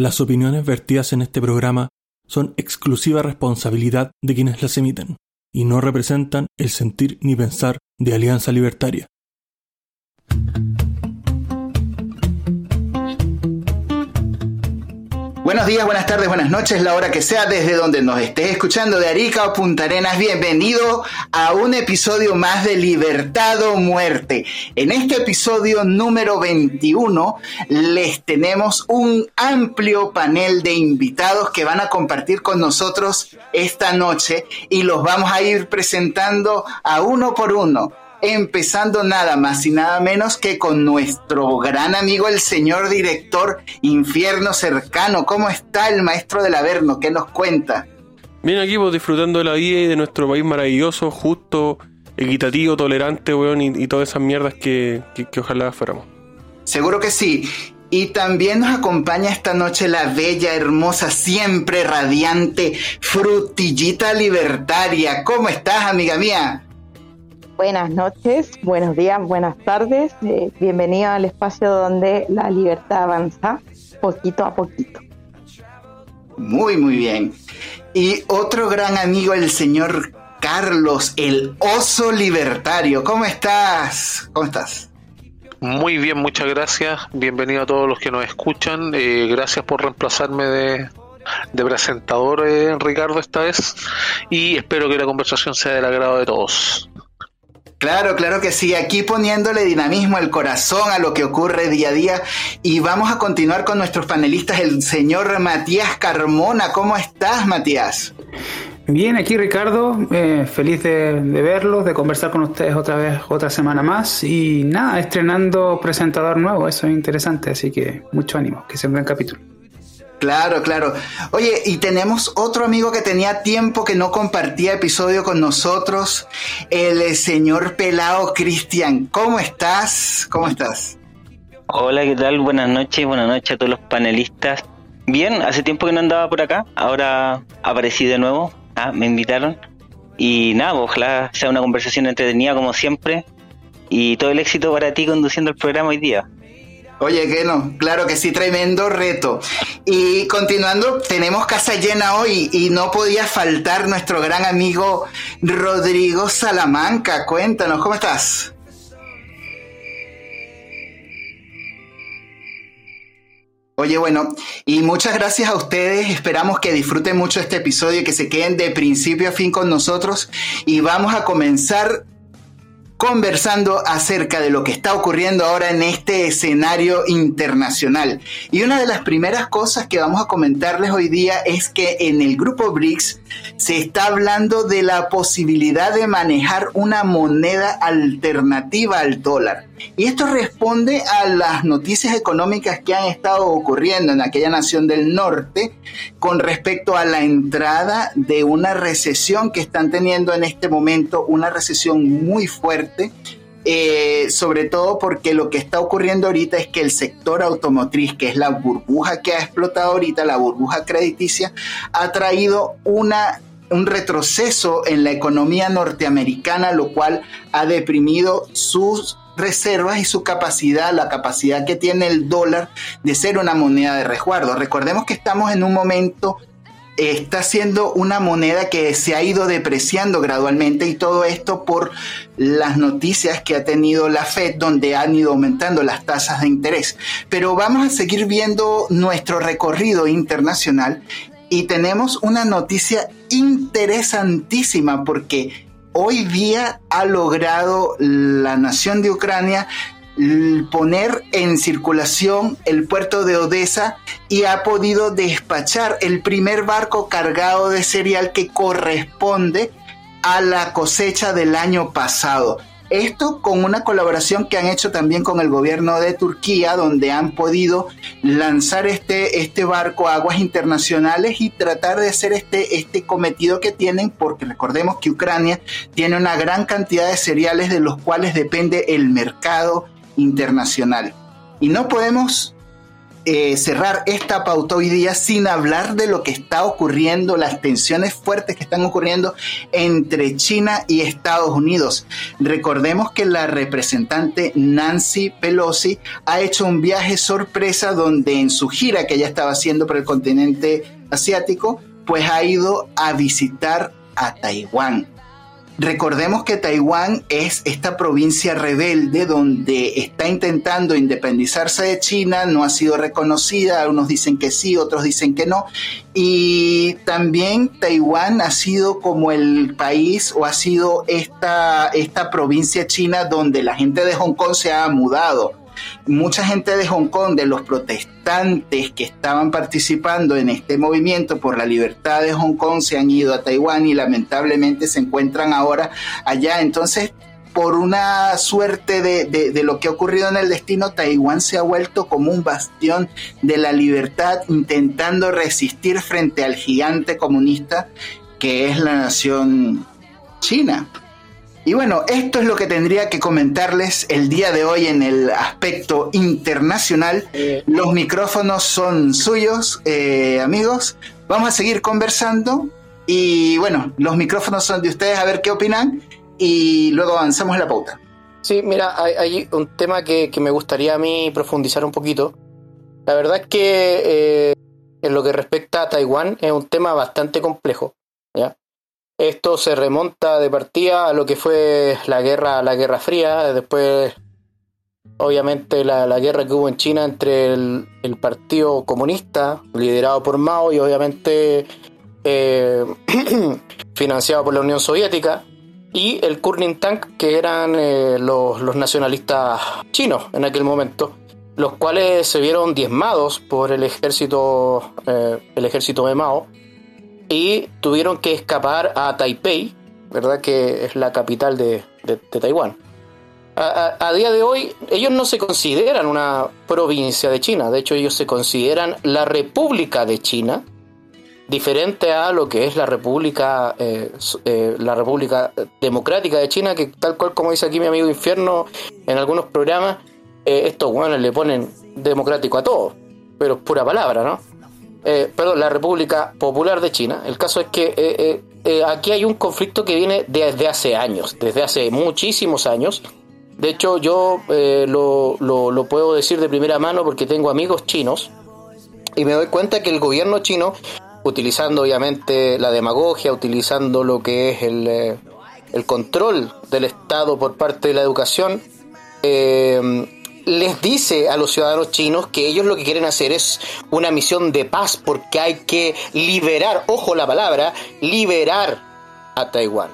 Las opiniones vertidas en este programa son exclusiva responsabilidad de quienes las emiten y no representan el sentir ni pensar de Alianza Libertaria. Buenos días, buenas tardes, buenas noches, la hora que sea, desde donde nos estés escuchando de Arica o Punta Arenas. Bienvenido a un episodio más de Libertad o Muerte. En este episodio número 21 les tenemos un amplio panel de invitados que van a compartir con nosotros esta noche y los vamos a ir presentando a uno por uno empezando nada más y nada menos que con nuestro gran amigo el señor director Infierno Cercano. ¿Cómo está el maestro del Averno? ¿Qué nos cuenta? Bien aquí, pues disfrutando de la vida y de nuestro país maravilloso, justo, equitativo, tolerante, weón, y, todas esas mierdas que, que ojalá fuéramos. Seguro que sí. Y también nos acompaña esta noche la bella, hermosa, siempre radiante frutillita libertaria. ¿Cómo estás, amiga mía? Buenas noches, buenos días, buenas tardes. Eh, bienvenido al espacio donde la libertad avanza poquito a poquito. Muy, muy bien. Y otro gran amigo, el señor Carlos, el oso libertario. ¿Cómo estás? ¿Cómo estás? Muy bien, muchas gracias. Bienvenido a todos los que nos escuchan. Eh, gracias por reemplazarme de, de presentador, eh, Ricardo, esta vez. Y espero que la conversación sea del agrado de todos. Claro, claro que sí. Aquí poniéndole dinamismo al corazón a lo que ocurre día a día. Y vamos a continuar con nuestros panelistas, el señor Matías Carmona. ¿Cómo estás, Matías? Bien, aquí Ricardo, eh, feliz de, verlos, de conversar con ustedes otra vez, otra semana más. Y nada, estrenando presentador nuevo, eso es interesante, así que mucho ánimo, que sea un buen capítulo. Claro, claro. Oye, y tenemos otro amigo que tenía tiempo que no compartía episodio con nosotros, el señor Pelao Cristian. ¿Cómo estás? ¿Cómo estás? Hola, ¿qué tal? Buenas noches, buenas noches a todos los panelistas. Bien, hace tiempo que no andaba por acá, ahora aparecí de nuevo, ah, me invitaron. Y nada, ojalá sea una conversación entretenida como siempre. Y todo el éxito para ti conduciendo el programa hoy día. Oye, que no, claro que sí, tremendo reto. Y continuando, tenemos casa llena hoy y no podía faltar nuestro gran amigo Rodrigo Salamanca. Cuéntanos, ¿cómo estás? Oye, bueno, y muchas gracias a ustedes. Esperamos que disfruten mucho este episodio y que se queden de principio a fin con nosotros. Y vamos a comenzar conversando acerca de lo que está ocurriendo ahora en este escenario internacional. Y una de las primeras cosas que vamos a comentarles hoy día es que en el grupo BRICS se está hablando de la posibilidad de manejar una moneda alternativa al dólar. Y esto responde a las noticias económicas que han estado ocurriendo en aquella nación del norte con respecto a la entrada de una recesión que están teniendo en este momento, una recesión muy fuerte. Eh, sobre todo porque lo que está ocurriendo ahorita es que el sector automotriz, que es la burbuja que ha explotado ahorita, la burbuja crediticia, ha traído una un retroceso en la economía norteamericana, lo cual ha deprimido sus reservas y su capacidad, la capacidad que tiene el dólar de ser una moneda de resguardo. Recordemos que estamos en un momento está siendo una moneda que se ha ido depreciando gradualmente y todo esto por las noticias que ha tenido la Fed donde han ido aumentando las tasas de interés. Pero vamos a seguir viendo nuestro recorrido internacional y tenemos una noticia interesantísima porque hoy día ha logrado la nación de Ucrania poner en circulación el puerto de Odessa y ha podido despachar el primer barco cargado de cereal que corresponde a la cosecha del año pasado. Esto con una colaboración que han hecho también con el gobierno de Turquía, donde han podido lanzar este, este barco a aguas internacionales y tratar de hacer este, este cometido que tienen, porque recordemos que Ucrania tiene una gran cantidad de cereales de los cuales depende el mercado internacional. Y no podemos eh, cerrar esta pauta hoy día sin hablar de lo que está ocurriendo, las tensiones fuertes que están ocurriendo entre China y Estados Unidos. Recordemos que la representante Nancy Pelosi ha hecho un viaje sorpresa donde en su gira que ella estaba haciendo por el continente asiático, pues ha ido a visitar a Taiwán. Recordemos que Taiwán es esta provincia rebelde donde está intentando independizarse de China, no ha sido reconocida, algunos dicen que sí, otros dicen que no, y también Taiwán ha sido como el país o ha sido esta, esta provincia china donde la gente de Hong Kong se ha mudado mucha gente de Hong Kong, de los protestantes que estaban participando en este movimiento por la libertad de Hong Kong, se han ido a Taiwán y lamentablemente se encuentran ahora allá. Entonces, por una suerte de, lo que ha ocurrido en el destino, Taiwán se ha vuelto como un bastión de la libertad, intentando resistir frente al gigante comunista que es la nación china. Y bueno, esto es lo que tendría que comentarles el día de hoy en el aspecto internacional. Los micrófonos son suyos, eh, amigos. Vamos a seguir conversando y bueno, los micrófonos son de ustedes a ver qué opinan y luego avanzamos en la pauta. Sí, mira, hay, un tema que, me gustaría a mí profundizar un poquito. La verdad es que eh, en lo que respecta a Taiwán es un tema bastante complejo. ¿ya? Esto se remonta de partida a lo que fue la guerra, la Guerra Fría, después obviamente la, guerra que hubo en China entre el, Partido Comunista, liderado por Mao, y obviamente eh, financiado por la Unión Soviética, y el Kuomintang, que eran eh, los, nacionalistas chinos en aquel momento, los cuales se vieron diezmados por el ejército, eh, el ejército de Mao, y tuvieron que escapar a Taipei, ¿verdad? Que es la capital de, Taiwán. A, día de hoy, ellos no se consideran una provincia de China, de hecho, ellos se consideran la República de China, diferente a lo que es la República, eh, eh, la República Democrática de China, que tal cual como dice aquí mi amigo Infierno en algunos programas, eh, estos le ponen democrático a todo, pero es pura palabra, ¿no? Eh, perdón, la República Popular de China. El caso es que eh, eh, eh, aquí hay un conflicto que viene desde hace años, desde hace muchísimos años. De hecho, yo lo, lo, puedo decir de primera mano porque tengo amigos chinos y me doy cuenta que el gobierno chino, utilizando obviamente la demagogia, utilizando lo que es el, el control del Estado por parte de la educación, eh, les dice a los ciudadanos chinos que ellos lo que quieren hacer es una misión de paz porque hay que liberar, ojo la palabra, liberar a Taiwán.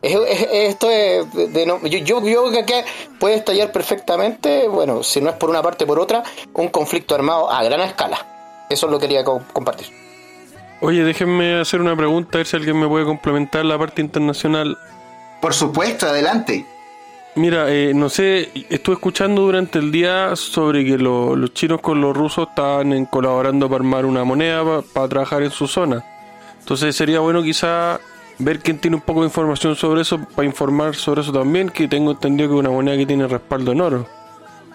Esto es de, yo, yo, creo que puede estallar perfectamente, bueno, si no es por una parte por otra, un conflicto armado a gran escala. Eso lo quería compartir. Oye, déjenme hacer una pregunta, a ver si alguien me puede complementar la parte internacional. Por supuesto, adelante. Mira, eh, no sé, estuve escuchando durante el día sobre que los chinos con los rusos estaban colaborando para armar una moneda para trabajar en su zona. Entonces sería bueno quizá ver quién tiene un poco de información sobre eso, para informar sobre eso también, que tengo entendido que es una moneda que tiene respaldo en oro.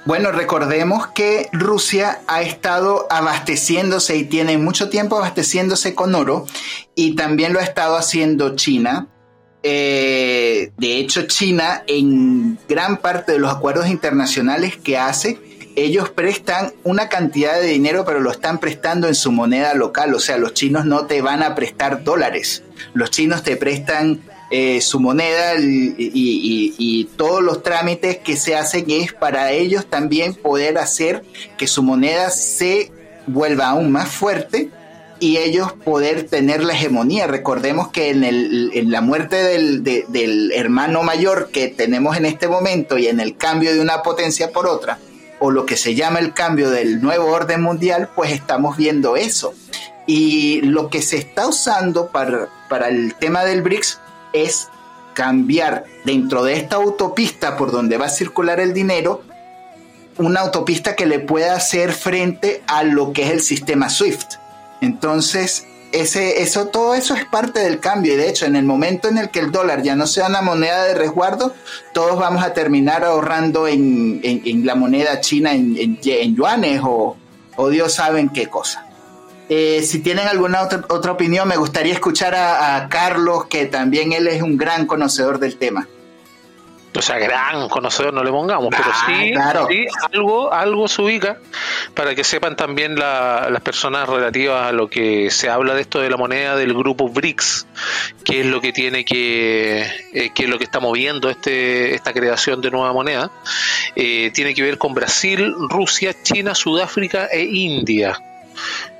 Bueno, recordemos que Rusia ha estado abasteciéndose y tiene mucho tiempo abasteciéndose con oro y también lo ha estado haciendo China. Eh, de hecho, China, en gran parte de los acuerdos internacionales que hace, ellos prestan una cantidad de dinero, pero lo están prestando en su moneda local. O sea, los chinos no te van a prestar dólares. Los chinos te prestan eh, su moneda y, y, todos los trámites que se hacen es para ellos también poder hacer que su moneda se vuelva aún más fuerte y ellos poder tener la hegemonía. Recordemos que en, el, en la muerte del, del, hermano mayor que tenemos en este momento y en el cambio de una potencia por otra, o lo que se llama el cambio del nuevo orden mundial, pues estamos viendo eso. Y lo que se está usando para, para el tema del BRICS es cambiar dentro de esta autopista por donde va a circular el dinero, una autopista que le pueda hacer frente a lo que es el sistema SWIFT entonces, ese, eso, todo eso es parte del cambio. Y de hecho, en el momento en el que el dólar ya no sea una moneda de resguardo, todos vamos a terminar ahorrando en, la moneda china, en, yuanes o, o Dios sabe en qué cosa. Eh, si tienen alguna otra, otra opinión, me gustaría escuchar a Carlos, que también él es un gran conocedor del tema o sea, gran conocedor no le pongamos, pero Ah, sí, claro. sí, algo, algo se ubica para que sepan también la- las personas relativas a lo que se habla de esto de la moneda del grupo BRICS, que es lo que tiene que, eh, que es lo que está moviendo este, esta creación de nueva moneda, Eh, tiene que ver con Brasil, Rusia, China, Sudáfrica e India.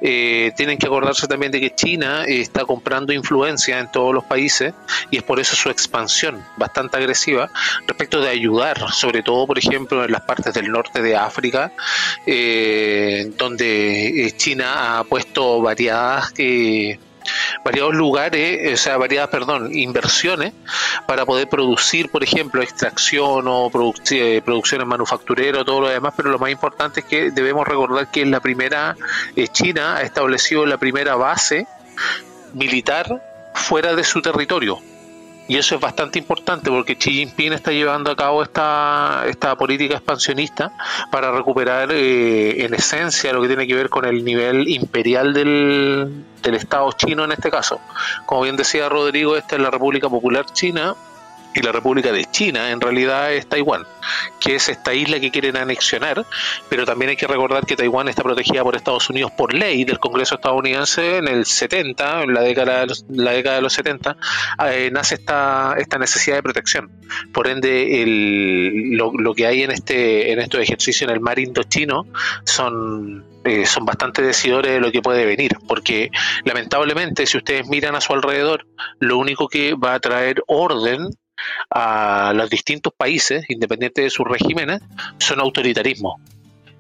Eh, tienen que acordarse también de que China eh, está comprando influencia en todos los países y es por eso su expansión bastante agresiva respecto de ayudar, sobre todo, por ejemplo, en las partes del norte de África, eh, donde eh, China ha puesto variadas eh, variados lugares, eh, o sea, variadas, perdón, inversiones para poder producir, por ejemplo, extracción o produc- eh, producciones manufactureras, todo lo demás, pero lo más importante es que debemos recordar que es la primera, eh, China ha establecido la primera base militar fuera de su territorio. Y eso es bastante importante porque Xi Jinping está llevando a cabo esta, esta política expansionista para recuperar eh, en esencia lo que tiene que ver con el nivel imperial del, del Estado chino en este caso. Como bien decía Rodrigo, esta es la República Popular China y la República de China en realidad es Taiwán, que es esta isla que quieren anexionar, pero también hay que recordar que Taiwán está protegida por Estados Unidos por ley del Congreso estadounidense en el 70, en la década de los, la década de los 70, eh, nace esta, esta necesidad de protección. Por ende, el, lo, lo que hay en este en estos ejercicios en el mar indochino son eh, son bastante decidores de lo que puede venir, porque lamentablemente si ustedes miran a su alrededor, lo único que va a traer orden a los distintos países, independientes de sus regímenes, son autoritarismo.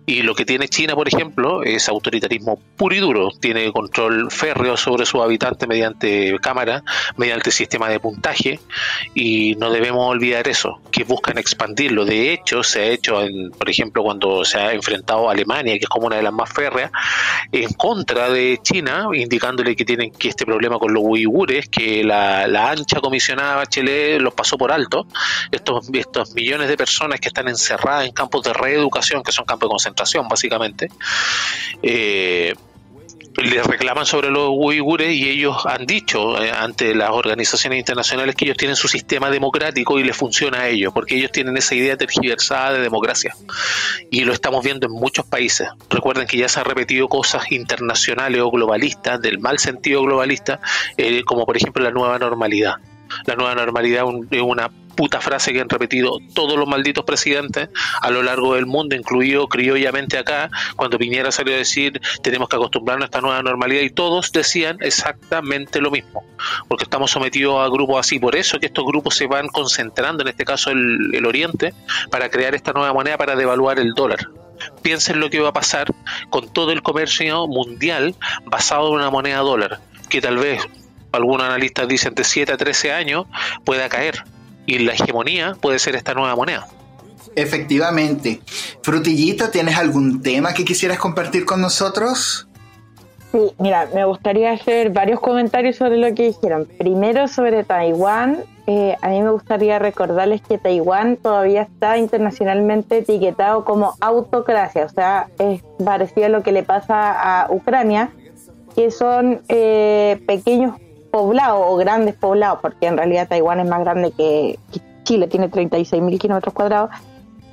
Y lo que tiene China, por ejemplo, es autoritarismo puro y duro. Tiene control férreo sobre sus habitantes mediante cámara, mediante sistema de puntaje, y no debemos olvidar eso, que buscan expandirlo. De hecho, se ha hecho, en, por ejemplo, cuando se ha enfrentado a Alemania, que es como una de las más férreas, en contra de China, indicándole que tienen que este problema con los uigures, que la, la ancha comisionada Bachelet los pasó por alto, estos, estos millones de personas que están encerradas en campos de reeducación, que son campos de concentración básicamente, eh, les reclaman sobre los uigures y ellos han dicho eh, ante las organizaciones internacionales que ellos tienen su sistema democrático y les funciona a ellos, porque ellos tienen esa idea tergiversada de democracia. Y lo estamos viendo en muchos países. Recuerden que ya se han repetido cosas internacionales o globalistas, del mal sentido globalista, eh, como por ejemplo la nueva normalidad. La nueva normalidad un- es una puta frase que han repetido todos los malditos presidentes a lo largo del mundo, incluido criollamente acá, cuando Piñera salió a decir tenemos que acostumbrarnos a esta nueva normalidad y todos decían exactamente lo mismo, porque estamos sometidos a grupos así, por eso que estos grupos se van concentrando, en este caso el, el Oriente, para crear esta nueva moneda para devaluar el dólar. Piensen lo que va a pasar con todo el comercio mundial basado en una moneda dólar, que tal vez algunos analistas dicen de 7 a 13 años pueda caer y la hegemonía puede ser esta nueva moneda. Efectivamente. Frutillito, ¿tienes algún tema que quisieras compartir con nosotros? Sí, mira, me gustaría hacer varios comentarios sobre lo que dijeron. Primero sobre Taiwán. eh, a mí me gustaría recordarles que Taiwán todavía está internacionalmente etiquetado como autocracia, o sea, es parecido a lo que le pasa a Ucrania, que son eh, pequeños poblados o grandes poblados, porque en realidad Taiwán es más grande que, Chile, tiene 36 mil kilómetros cuadrados,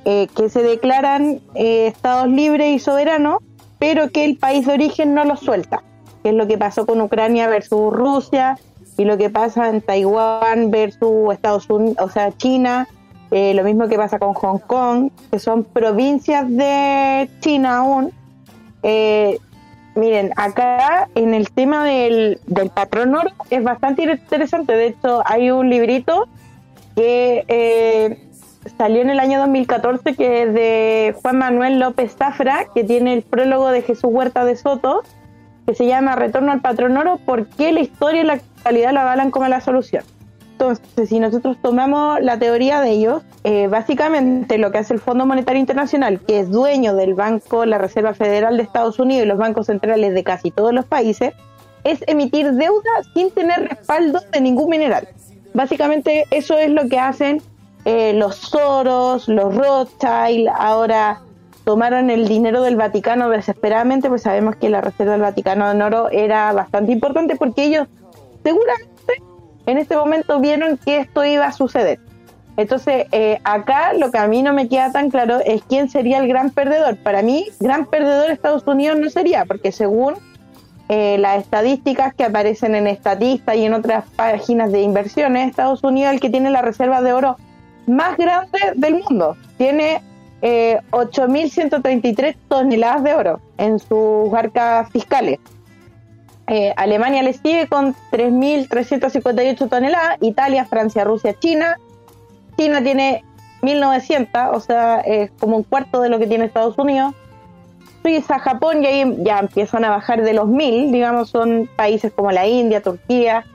eh, que se declaran eh, estados libres y soberanos, pero que el país de origen no los suelta, que es lo que pasó con Ucrania versus Rusia y lo que pasa en Taiwán versus Estados Unidos, o sea, China, eh, lo mismo que pasa con Hong Kong, que son provincias de China aún. Eh, miren, acá en el tema del, del patrón oro es bastante interesante, de hecho hay un librito que eh, salió en el año 2014 que es de Juan Manuel López Zafra, que tiene el prólogo de Jesús Huerta de Soto, que se llama Retorno al Patrón Oro, ¿por qué la historia y la actualidad lo avalan como la solución? Entonces, si nosotros tomamos la teoría de ellos, eh, básicamente lo que hace el Fondo Monetario Internacional, que es dueño del Banco, la Reserva Federal de Estados Unidos y los bancos centrales de casi todos los países, es emitir deuda sin tener respaldo de ningún mineral. Básicamente eso es lo que hacen eh, los Soros, los Rothschild, ahora tomaron el dinero del Vaticano desesperadamente, pues sabemos que la reserva del Vaticano en oro era bastante importante porque ellos seguramente en este momento vieron que esto iba a suceder. Entonces, eh, acá lo que a mí no me queda tan claro es quién sería el gran perdedor. Para mí, gran perdedor Estados Unidos no sería, porque según eh, las estadísticas que aparecen en Estatista y en otras páginas de inversiones, Estados Unidos es el que tiene la reserva de oro más grande del mundo. Tiene eh, 8.133 toneladas de oro en sus arcas fiscales. Eh, Alemania le sigue con 3.358 toneladas, Italia, Francia, Rusia, China. China tiene 1.900, o sea, es como un cuarto de lo que tiene Estados Unidos. Suiza, Japón, y ahí ya empiezan a bajar de los 1.000, digamos, son países como la India, Turquía.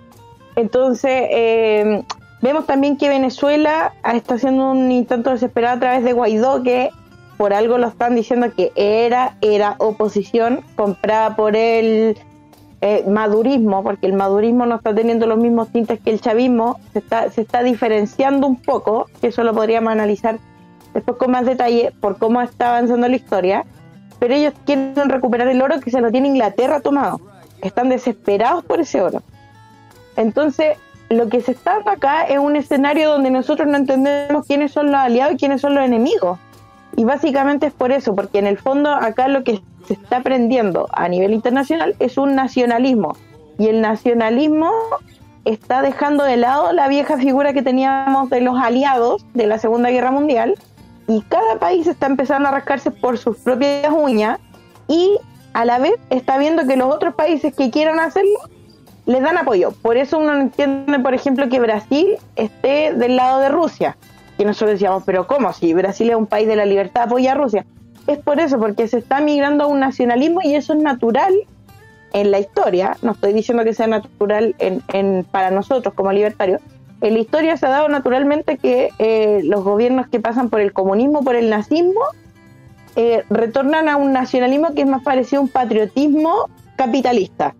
Entonces, eh, vemos también que Venezuela está haciendo un intento desesperado a través de Guaidó, que por algo lo están diciendo que era, era oposición comprada por el eh, madurismo, porque el madurismo no está teniendo los mismos tintes que el chavismo, se está, se está diferenciando un poco, que eso lo podríamos analizar después con más detalle por cómo está avanzando la historia, pero ellos quieren recuperar el oro que se lo tiene Inglaterra tomado, están desesperados por ese oro. Entonces, lo que se está acá es un escenario donde nosotros no entendemos quiénes son los aliados y quiénes son los enemigos. Y básicamente es por eso, porque en el fondo acá lo que se está aprendiendo a nivel internacional es un nacionalismo. Y el nacionalismo está dejando de lado la vieja figura que teníamos de los aliados de la Segunda Guerra Mundial. Y cada país está empezando a rascarse por sus propias uñas y a la vez está viendo que los otros países que quieran hacerlo les dan apoyo. Por eso uno entiende, por ejemplo, que Brasil esté del lado de Rusia. Que nosotros decíamos, pero ¿cómo? Si Brasil es un país de la libertad, apoya a Rusia es por eso, porque se está migrando a un nacionalismo y eso es natural en la historia. No estoy diciendo que sea natural en, para nosotros como libertarios. En la historia se ha dado naturalmente que eh, los gobiernos que pasan por el comunismo, por el nazismo, eh, retornan a un nacionalismo que es más parecido a un patriotismo capitalista.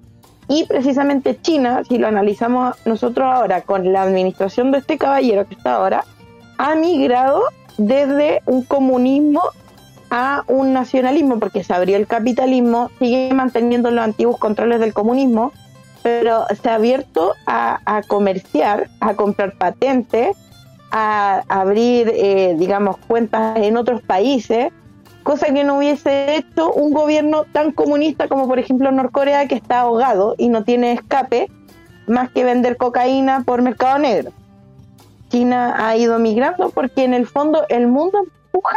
Y precisamente China, si lo analizamos nosotros ahora con la administración de este caballero que está ahora, ha migrado desde un comunismo a un nacionalismo, porque se abrió el capitalismo, sigue manteniendo los antiguos controles del comunismo, pero se ha abierto a, comerciar, a comprar patentes, a, abrir, eh, digamos, cuentas en otros países, cosa que no hubiese hecho un gobierno tan comunista como, por ejemplo, Norcorea, que está ahogado y no tiene escape más que vender cocaína por mercado negro. China ha ido migrando porque en el fondo el mundo empuja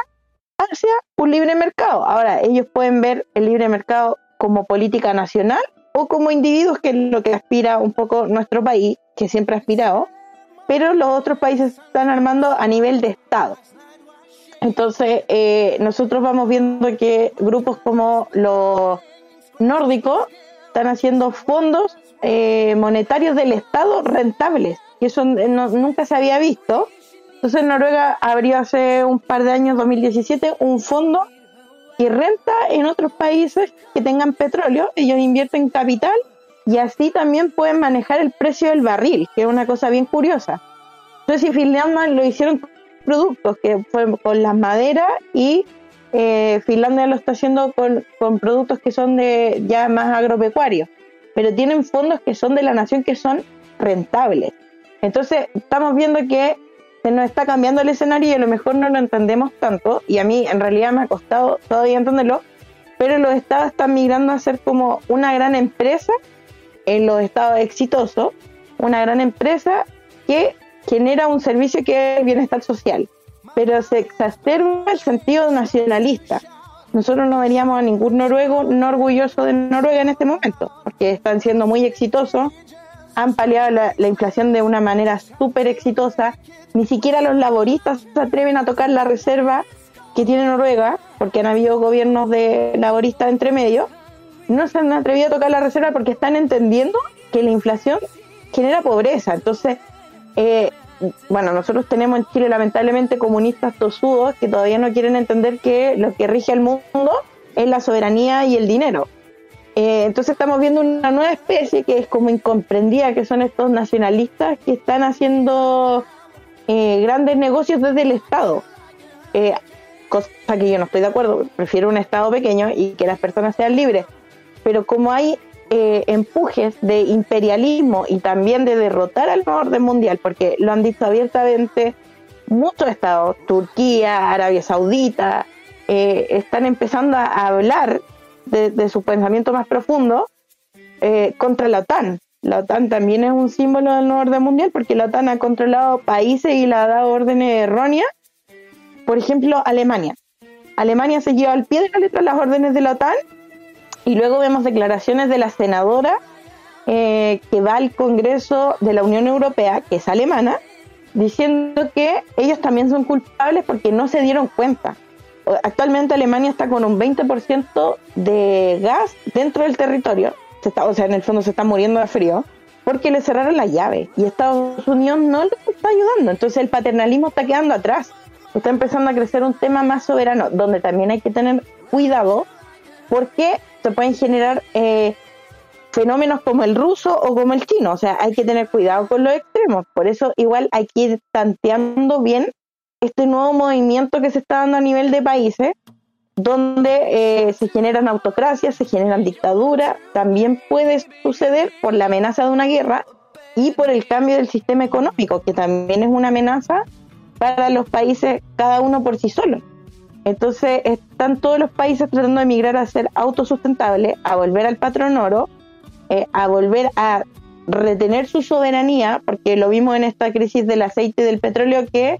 hacia un libre mercado. Ahora, ellos pueden ver el libre mercado como política nacional o como individuos, que es lo que aspira un poco nuestro país, que siempre ha aspirado, pero los otros países están armando a nivel de Estado. Entonces, eh, nosotros vamos viendo que grupos como los nórdicos están haciendo fondos eh, monetarios del Estado rentables, y eso nunca se había visto entonces Noruega abrió hace un par de años, 2017, un fondo que renta en otros países que tengan petróleo, ellos invierten capital y así también pueden manejar el precio del barril, que es una cosa bien curiosa. Entonces, si Finlandia lo hicieron con productos, que fue con las maderas, y eh, Finlandia lo está haciendo con, con productos que son de ya más agropecuarios, pero tienen fondos que son de la nación que son rentables. Entonces, estamos viendo que se nos está cambiando el escenario y a lo mejor no lo entendemos tanto, y a mí en realidad me ha costado todavía entenderlo, pero los estados están migrando a ser como una gran empresa, en los estados exitosos, una gran empresa que genera un servicio que es el bienestar social, pero se exacerba el sentido nacionalista. Nosotros no veríamos a ningún noruego no orgulloso de Noruega en este momento, porque están siendo muy exitosos, han paliado la, inflación de una manera súper exitosa. Ni siquiera los laboristas se atreven a tocar la reserva que tiene Noruega, porque han habido gobiernos de laboristas entre medio. No se han atrevido a tocar la reserva porque están entendiendo que la inflación genera pobreza. Entonces, eh, bueno, nosotros tenemos en Chile lamentablemente comunistas tosudos que todavía no quieren entender que lo que rige el mundo es la soberanía y el dinero. Eh, entonces estamos viendo una nueva especie que es como incomprendida, que son estos nacionalistas que están haciendo eh, grandes negocios desde el Estado. Eh, cosa que yo no estoy de acuerdo, prefiero un Estado pequeño y que las personas sean libres. Pero como hay eh, empujes de imperialismo y también de derrotar al orden mundial, porque lo han dicho abiertamente muchos estados, Turquía, Arabia Saudita, eh, están empezando a hablar de, su pensamiento más profundo eh, contra la OTAN. La OTAN también es un símbolo del nuevo orden mundial porque la OTAN ha controlado países y le ha dado órdenes erróneas. Por ejemplo, Alemania. Alemania se lleva al pie de la letra las órdenes de la OTAN y luego vemos declaraciones de la senadora eh, que va al Congreso de la Unión Europea, que es alemana, diciendo que ellos también son culpables porque no se dieron cuenta. Actualmente Alemania está con un 20% de gas dentro del territorio, o sea, en el fondo se está muriendo de frío, porque le cerraron la llave y Estados Unidos no le está ayudando. Entonces el paternalismo está quedando atrás. Está empezando a crecer un tema más soberano, donde también hay que tener cuidado porque se pueden generar eh, fenómenos como el ruso o como el chino. O sea, hay que tener cuidado con los extremos. Por eso igual hay que ir tanteando bien este nuevo movimiento que se está dando a nivel de países, donde eh, se generan autocracias, se generan dictaduras. También puede suceder por la amenaza de una guerra y por el cambio del sistema económico, que también es una amenaza para los países, cada uno por sí solo. Entonces están todos los países tratando de migrar a ser autosustentables, a volver al patrón oro, eh, a volver a retener su soberanía, porque lo vimos en esta crisis del aceite y del petróleo que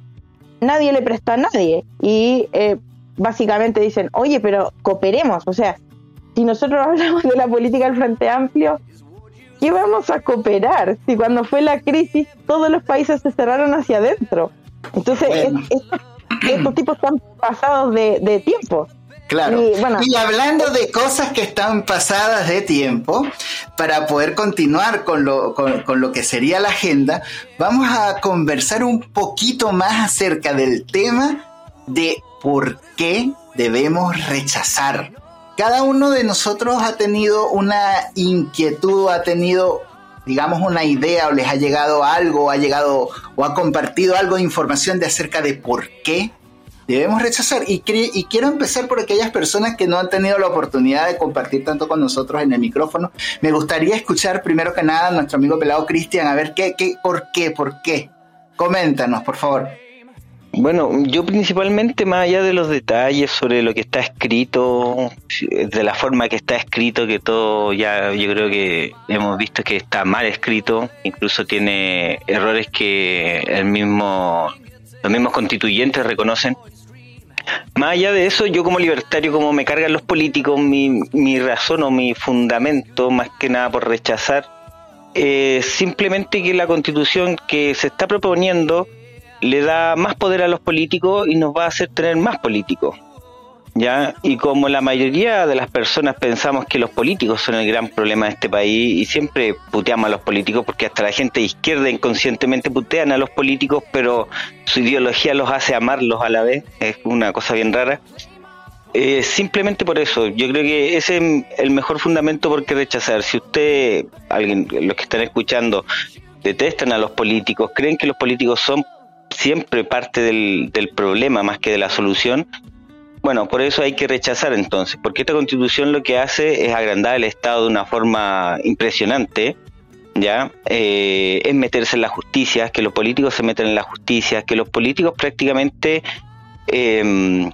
nadie le prestó a nadie. Y eh, básicamente dicen, oye, pero cooperemos. O sea, si nosotros hablamos de la política del Frente Amplio, ¿qué vamos a cooperar? Si cuando fue la crisis todos los países se cerraron hacia adentro. Entonces, estos tipos están pasados de tiempo. Claro. Y, hablando de cosas que están pasadas de tiempo, para poder continuar con lo, con, lo que sería la agenda, vamos a conversar un poquito más acerca del tema de por qué debemos rechazar. Cada uno de nosotros ha tenido una inquietud, ha tenido digamos una idea o les ha llegado algo, ha llegado o ha compartido algo de información de acerca de por qué debemos rechazar. Y, y, quiero empezar por aquellas personas que no han tenido la oportunidad de compartir tanto con nosotros en el micrófono. Me gustaría escuchar primero que nada a nuestro amigo pelado Cristian, a ver qué, qué, por qué, por qué. Coméntanos, por favor. Bueno, yo principalmente más allá de los detalles sobre lo que está escrito, de la forma que está escrito, que todo ya yo creo que hemos visto que está mal escrito, incluso tiene errores que el mismo los mismos constituyentes reconocen. Más allá de eso, yo como libertario, como me cargan los políticos, mi, mi razón o mi fundamento, más que nada por rechazar, eh, simplemente que la constitución que se está proponiendo le da más poder a los políticos y nos va a hacer tener más políticos. ¿Ya? Y como la mayoría de las personas pensamos que los políticos son el gran problema de este país y siempre puteamos a los políticos porque hasta la gente de izquierda inconscientemente putean a los políticos, pero su ideología los hace amarlos a la vez, es una cosa bien rara. Eh, simplemente por eso, yo creo que ese es el mejor fundamento por qué rechazar. Si usted, alguien, los que están escuchando, detestan a los políticos, creen que los políticos son siempre parte del, del problema más que de la solución, bueno, por eso hay que rechazar entonces, porque esta constitución lo que hace es agrandar el Estado de una forma impresionante, ¿ya? Eh, es meterse en la justicia, que los políticos se meten en la justicia, que los políticos prácticamente em,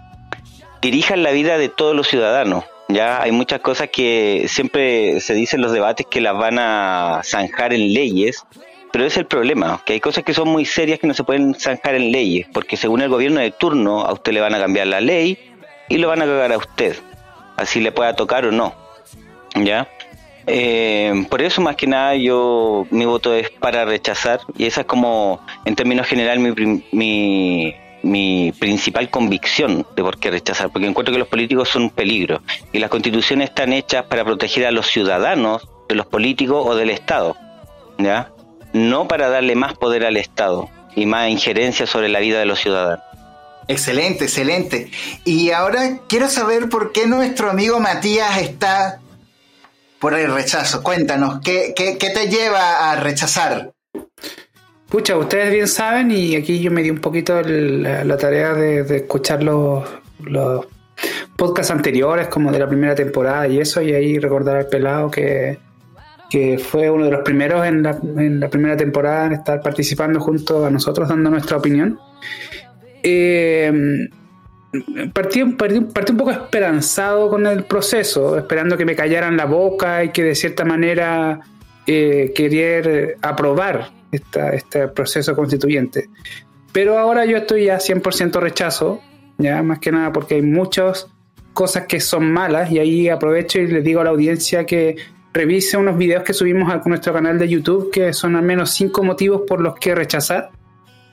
dirijan la vida de todos los ciudadanos. Ya hay muchas cosas que siempre se dicen en los debates que las van a zanjar en leyes, pero es el problema, que hay cosas que son muy serias que no se pueden zanjar en leyes, porque según el gobierno de turno a usted le van a cambiar la ley y lo van a cagar a usted, así le pueda tocar o no. ¿Ya? Eh, por eso más que nada yo mi voto es para rechazar y esa es como en términos general mi, mi, mi principal convicción de por qué rechazar, porque encuentro que los políticos son un peligro y las constituciones están hechas para proteger a los ciudadanos de los políticos o del Estado, ¿ya? No para darle más poder al Estado y más injerencia sobre la vida de los ciudadanos. Excelente, excelente. Y ahora quiero saber por qué nuestro amigo Matías está por el rechazo. Cuéntanos, ¿qué, qué, te lleva a rechazar? Pucha, ustedes bien saben y aquí yo me di un poquito la, tarea de, de escuchar los, los podcasts anteriores como de la primera temporada y eso y ahí recordar al pelado que, que fue uno de los primeros en la, en la primera temporada en estar participando junto a nosotros dando nuestra opinión. Eh, partí, un poco esperanzado con el proceso, esperando que me callaran la boca y que de cierta manera eh, aprobar esta- este proceso constituyente. Pero ahora yo estoy ya 100% rechazo, ya más que nada porque hay muchas cosas que son malas y ahí aprovecho y les digo a la audiencia que revise unos videos que subimos a nuestro canal de YouTube que son al menos cinco motivos por los que rechazar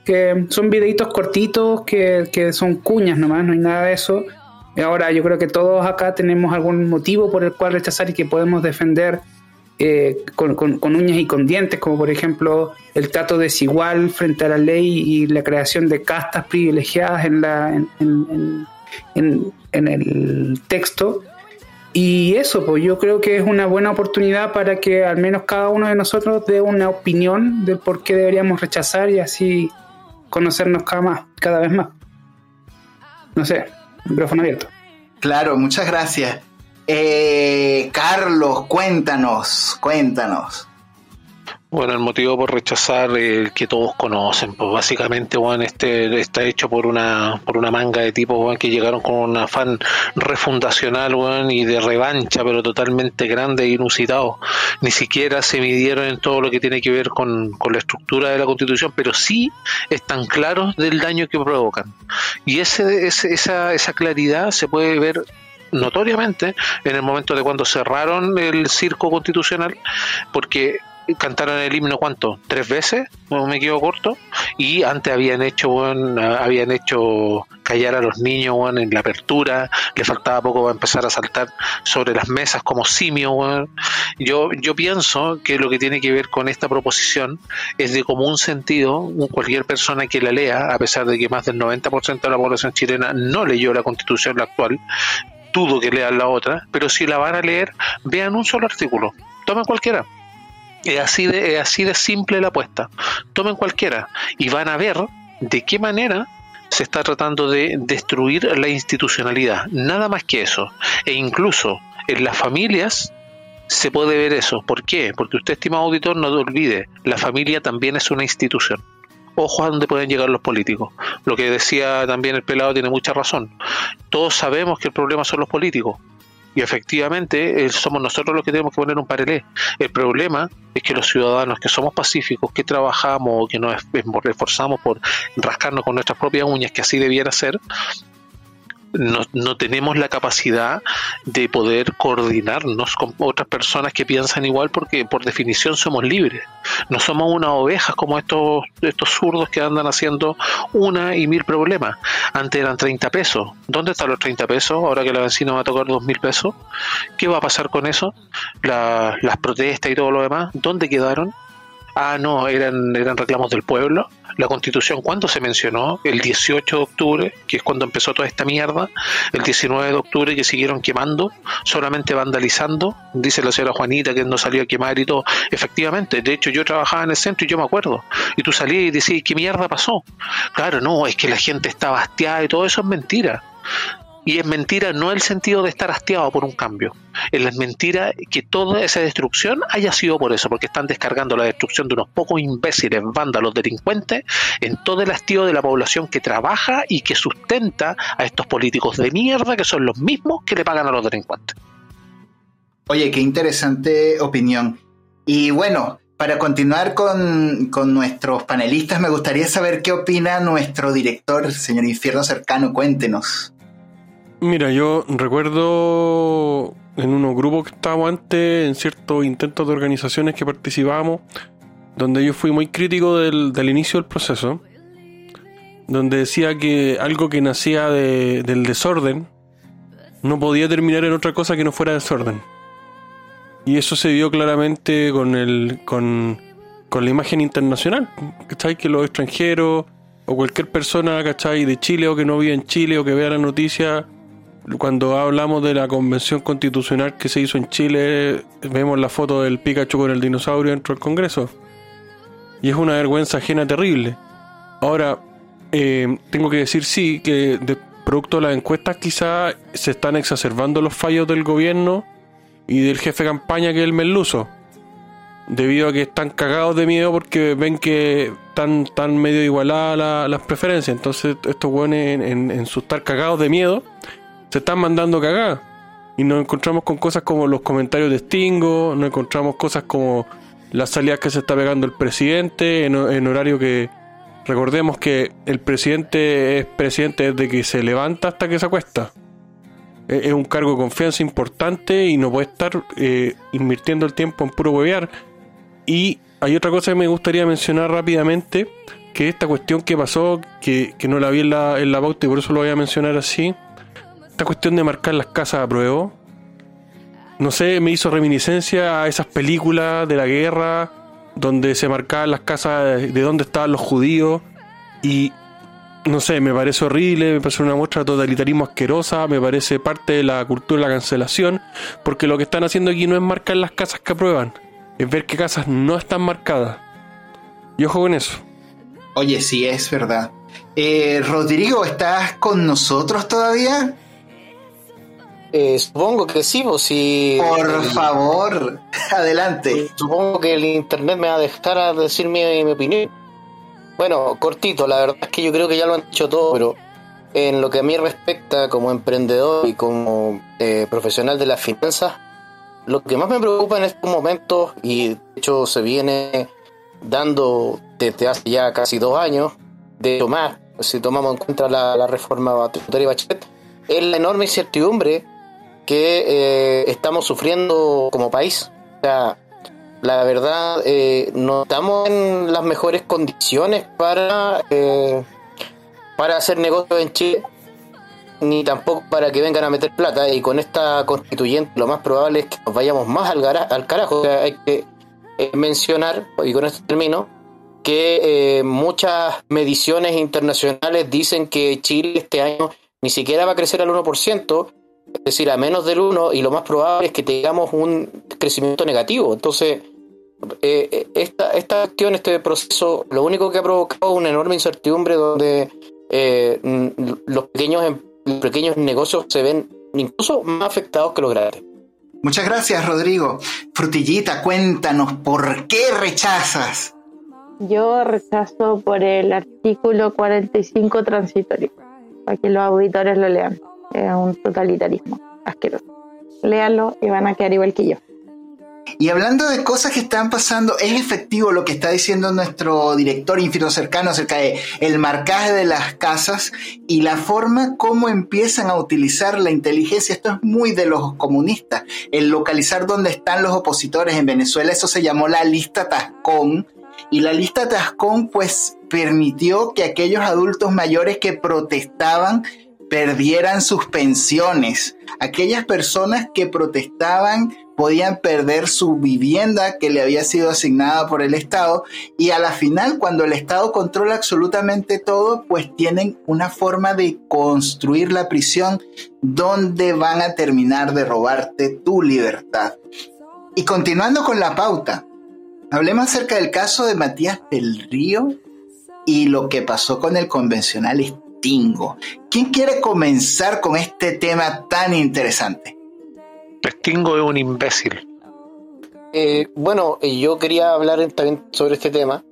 que son videitos cortitos que, que son cuñas nomás, no hay nada de eso. Ahora yo creo que todos acá tenemos algún motivo por el cual rechazar y que podemos defender eh, con, con- con uñas y con dientes, como por ejemplo el trato desigual frente a la ley y la creación de castas privilegiadas en, la, en- en- en el texto. Y eso, pues yo creo que es una buena oportunidad para que al menos cada uno de nosotros dé una opinión del por qué deberíamos rechazar y así conocernos cada, más, cada vez más. No sé, micrófono abierto. Claro, muchas gracias. Eh, Carlos, cuéntanos, cuéntanos. Bueno, el motivo por rechazar el que todos conocen, pues básicamente, bueno, este está hecho por una por una manga de tipos weón, que llegaron con un afán refundacional weón, y de revancha, pero totalmente grande e inusitado. Ni siquiera se midieron en todo lo que tiene que ver con, con la estructura de la Constitución, pero sí están claros del daño que provocan. Y ese, ese- esa, esa claridad se puede ver notoriamente en el momento de cuando cerraron el circo constitucional, porque cantaron el himno cuánto tres veces no me quedo corto. Y antes habían hecho weón, ah, habían hecho callar a los niños en la apertura le faltaba poco para empezar a saltar sobre las mesas como simio yo yo pienso que lo que tiene que ver con esta proposición es de común sentido cualquier persona que la lea a pesar de que más del 90% de la población chilena no leyó la constitución actual dudo que lean la otra, pero si la van a leer, vean un solo artículo, tomen cualquiera. Es así de, es así de simple la apuesta. Tomen cualquiera y van a ver de qué manera se está tratando de destruir la institucionalidad. Nada más que eso. E incluso en las familias se puede ver eso. ¿Por qué? Porque usted, estimado auditor, no olvide, la familia también es una institución. Ojo a dónde pueden llegar los políticos. Lo que decía también el pelado tiene mucha razón. Todos sabemos que el problema son los políticos. Y efectivamente eh, somos nosotros los que tenemos que poner un parelé. El problema es que los ciudadanos que somos pacíficos, que trabajamos que nos es- esforzamos por rascarnos con nuestras propias uñas, que así debiera ser, no, no tenemos la capacidad de poder coordinarnos con otras personas que piensan igual porque por definición somos libres. No somos unas ovejas como estos, estos zurdos que andan haciendo una y mil problemas. Antes eran 30 pesos. ¿Dónde están los 30 pesos? Ahora que la benzina va a tocar dos mil pesos. ¿Qué va a pasar con eso? La- las protestas y todo lo demás. ¿Dónde quedaron? Ah, no, eran, eran reclamos del pueblo. La constitución, ¿cuándo se mencionó? El 18 de octubre, que es cuando empezó toda esta mierda. El 19 de octubre que siguieron quemando, solamente vandalizando. Dice la señora Juanita que no salió a quemar y todo. Efectivamente, de hecho yo trabajaba en el centro y yo me acuerdo. Y tú salías y decías, ¿qué mierda pasó? Claro, no, es que la gente estaba hastiada y todo eso es mentira. Y es mentira no el sentido de estar hastiado por un cambio. Es mentira que toda esa destrucción haya sido por eso, porque están descargando la destrucción de unos pocos imbéciles, vándalos, delincuentes, en todo el hastío de la población que trabaja y que sustenta a estos políticos de mierda que son los mismos que le pagan a los delincuentes. Oye, qué interesante opinión. Y bueno, para continuar con, con nuestros panelistas, me gustaría saber qué opina nuestro director, señor Infierno Cercano. Cuéntenos. Mira, yo recuerdo en unos grupos que estábamos antes, en ciertos intentos de organizaciones que participábamos, donde yo fui muy crítico del, del inicio del proceso, donde decía que algo que nacía de- del desorden no podía terminar en otra cosa que no fuera desorden. Y eso se vio claramente con el con, con la imagen internacional, ¿cachai? Que los extranjeros o cualquier persona, ¿cachai? De Chile o que no vive en Chile o que vea la noticia, cuando hablamos de la convención constitucional que se hizo en Chile, vemos la foto del Pikachu con el dinosaurio dentro del Congreso. y es una vergüenza ajena terrible. Ahora, eh, tengo que decir sí, que producto de las encuestas quizá se están exacerbando los fallos del gobierno y del jefe de campaña que es el Merluzo. Debido a que están cagados de miedo porque ven que están, tan medio igualadas las preferencias. Entonces estos buenos en, en, su estar cagados de miedo se están mandando cagadas. Y nos encontramos con cosas como los comentarios de Stingo, nos encontramos cosas como las salidas que se está pegando el presidente en, horario que, Recordemos que el presidente es presidente desde que se levanta hasta que se acuesta. Es un cargo de confianza importante y no puede estar eh, invirtiendo el tiempo en puro huevear. Y hay otra cosa que me gustaría mencionar rápidamente, que esta cuestión que pasó, que, no la vi en la, en la pauta y por eso lo voy a mencionar así, esta cuestión de marcar las casas a prueba, no sé, me hizo reminiscencia a esas películas de la guerra, donde se marcaban las casas de dónde estaban los judíos y no sé, me parece horrible, me parece una muestra de totalitarismo asquerosa, me parece parte de la cultura de la cancelación, porque lo que están haciendo aquí no es marcar las casas que aprueban, es ver qué casas no están marcadas. Y ojo con eso. Oye, sí, es verdad. Eh, Rodrigo, ¿estás con nosotros todavía? Eh, supongo que sí, pues si. Por favor, adelante. Supongo que el internet me va a dejar a decir mi, opinión. Bueno, cortito, la verdad es que yo creo que ya lo han dicho todo, pero en lo que a mí respecta como emprendedor y como eh, profesional de las finanzas, lo que más me preocupa en estos momentos, y de hecho se viene dando desde hace ya casi dos años, de hecho más, si tomamos en cuenta la, la reforma tributaria Bachelet, es la enorme incertidumbre que eh, estamos sufriendo como país. O sea, la verdad, eh, no estamos en las mejores condiciones para, eh, para hacer negocios en Chile, ni tampoco para que vengan a meter plata. Y con esta constituyente, lo más probable es que nos vayamos más al, al carajo. Hay que mencionar, y con esto termino, que muchas mediciones internacionales dicen que Chile este año ni siquiera va a crecer al 1%, es decir, a menos del 1 y lo más probable es que tengamos un crecimiento negativo. Entonces, eh, eh, esta, esta cuestión, este proceso, lo único que ha provocado una enorme incertidumbre donde eh, los, pequeños, em, los pequeños negocios se ven incluso más afectados que los grandes. Muchas gracias, Rodrigo. Frutillita, cuéntanos, ¿por qué rechazas? Yo rechazo por el artículo 45 transitorio, para que los auditores lo lean es un totalitarismo asqueroso. Léanlo y van a quedar igual que yo. Y hablando de cosas que están pasando, es efectivo lo que está diciendo nuestro director infinito cercano acerca de el marcaje de las casas y la forma como empiezan a utilizar la inteligencia. Esto es muy de los comunistas. El localizar dónde están los opositores en Venezuela, eso se llamó la lista Tascón. Y la lista Tascón pues permitió que aquellos adultos mayores que protestaban perdieran sus pensiones. Aquellas personas que protestaban podían perder su vivienda que le había sido asignada por el Estado y a la final cuando el Estado controla absolutamente todo pues tienen una forma de construir la prisión donde van a terminar de robarte tu libertad. Y continuando con la pauta, hablemos acerca del caso de Matías del Río y lo que pasó con el convencional Stingo. ¿Quién quiere comenzar con este tema tan interesante? Stingo es un imbécil. Eh, bueno, eh, yo quería hablar también sobre este tema.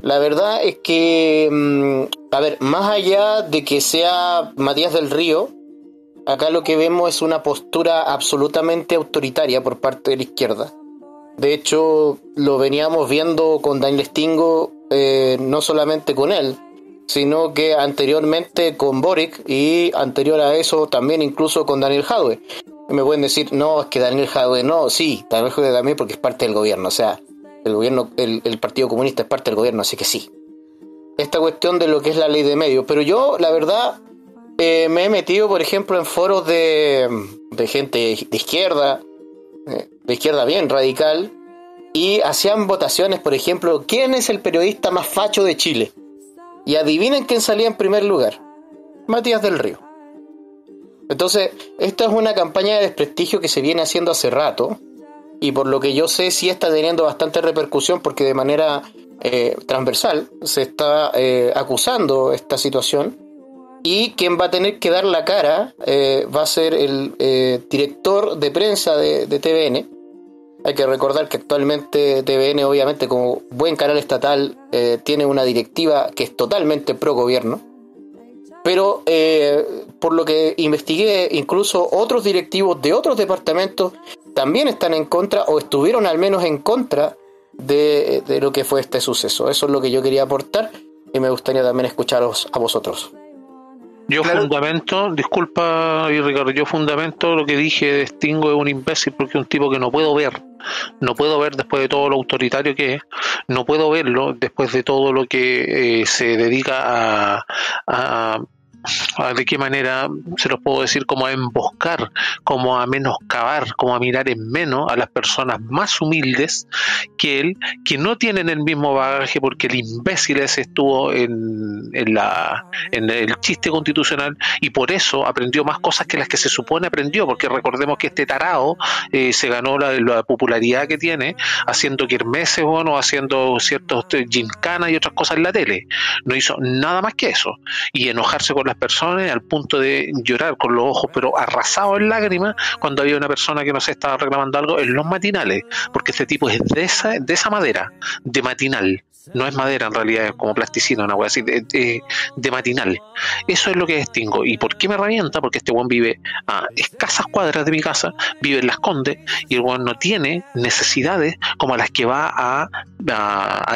La verdad es que, mm, a ver, más allá de que sea Matías del Río, acá lo que vemos es una postura absolutamente autoritaria por parte de la izquierda. De hecho, lo veníamos viendo con Daniel Stingo, eh, no solamente con él, sino que anteriormente con Boric y anterior a eso también incluso con Daniel Jadwe. Me pueden decir, no, es que Daniel Jadwe no, sí, Daniel Jadwe también porque es parte del gobierno, o sea, el gobierno, el, Partido Comunista es parte del gobierno, así que sí. Esta cuestión de lo que es la ley de medios, pero yo, la verdad, eh, me he metido, por ejemplo, en foros de, de gente de izquierda, eh, de izquierda bien radical, y hacían votaciones, por ejemplo, ¿quién es el periodista más facho de Chile? Y adivinen quién salía en primer lugar. Matías del Río. Entonces, esta es una campaña de desprestigio que se viene haciendo hace rato. Y por lo que yo sé, sí está teniendo bastante repercusión porque de manera eh, transversal se está eh, acusando esta situación y quien va a tener que dar la cara eh, va a ser el director de prensa de, de, TVN. Hay que recordar que actualmente TVN, obviamente, como buen canal estatal, tiene una directiva que es totalmente pro gobierno. Pero por lo que investigué, incluso otros directivos de otros departamentos también están en contra o estuvieron al menos en contra de, lo que fue este suceso. Eso es lo que yo quería aportar y me gustaría también escucharos a vosotros. Yo fundamento, disculpa Ricardo, yo fundamento lo que dije Stingo es un imbécil porque es un tipo que no puedo ver, no puedo ver después de todo lo autoritario que es, no puedo verlo después de todo lo que eh, se dedica a de qué manera se los puedo decir, como a emboscar, como a menoscabar, como a mirar en menos a las personas más humildes que él, que no tienen el mismo bagaje porque el imbécil ese estuvo en, en, la, en el chiste constitucional y por eso aprendió más cosas que las que se supone aprendió, porque recordemos que este tarao eh, se ganó la, la, popularidad que tiene haciendo kermeses, bueno, haciendo ciertos eh, gincanas y otras cosas en la tele. No hizo nada más que eso. Y enojarse con las personas al punto de llorar con los ojos pero arrasados en lágrimas cuando había una persona que no se estaba reclamando algo en los matinales, porque este tipo es de esa, de esa madera, de matinal no es madera en realidad, es como plasticina, una wea así, de, matinal. Eso es lo que distingo. ¿Y por qué me revienta? Porque este buen vive a escasas cuadras de mi casa, vive en Las Condes, y el buen no tiene necesidades como las que va a,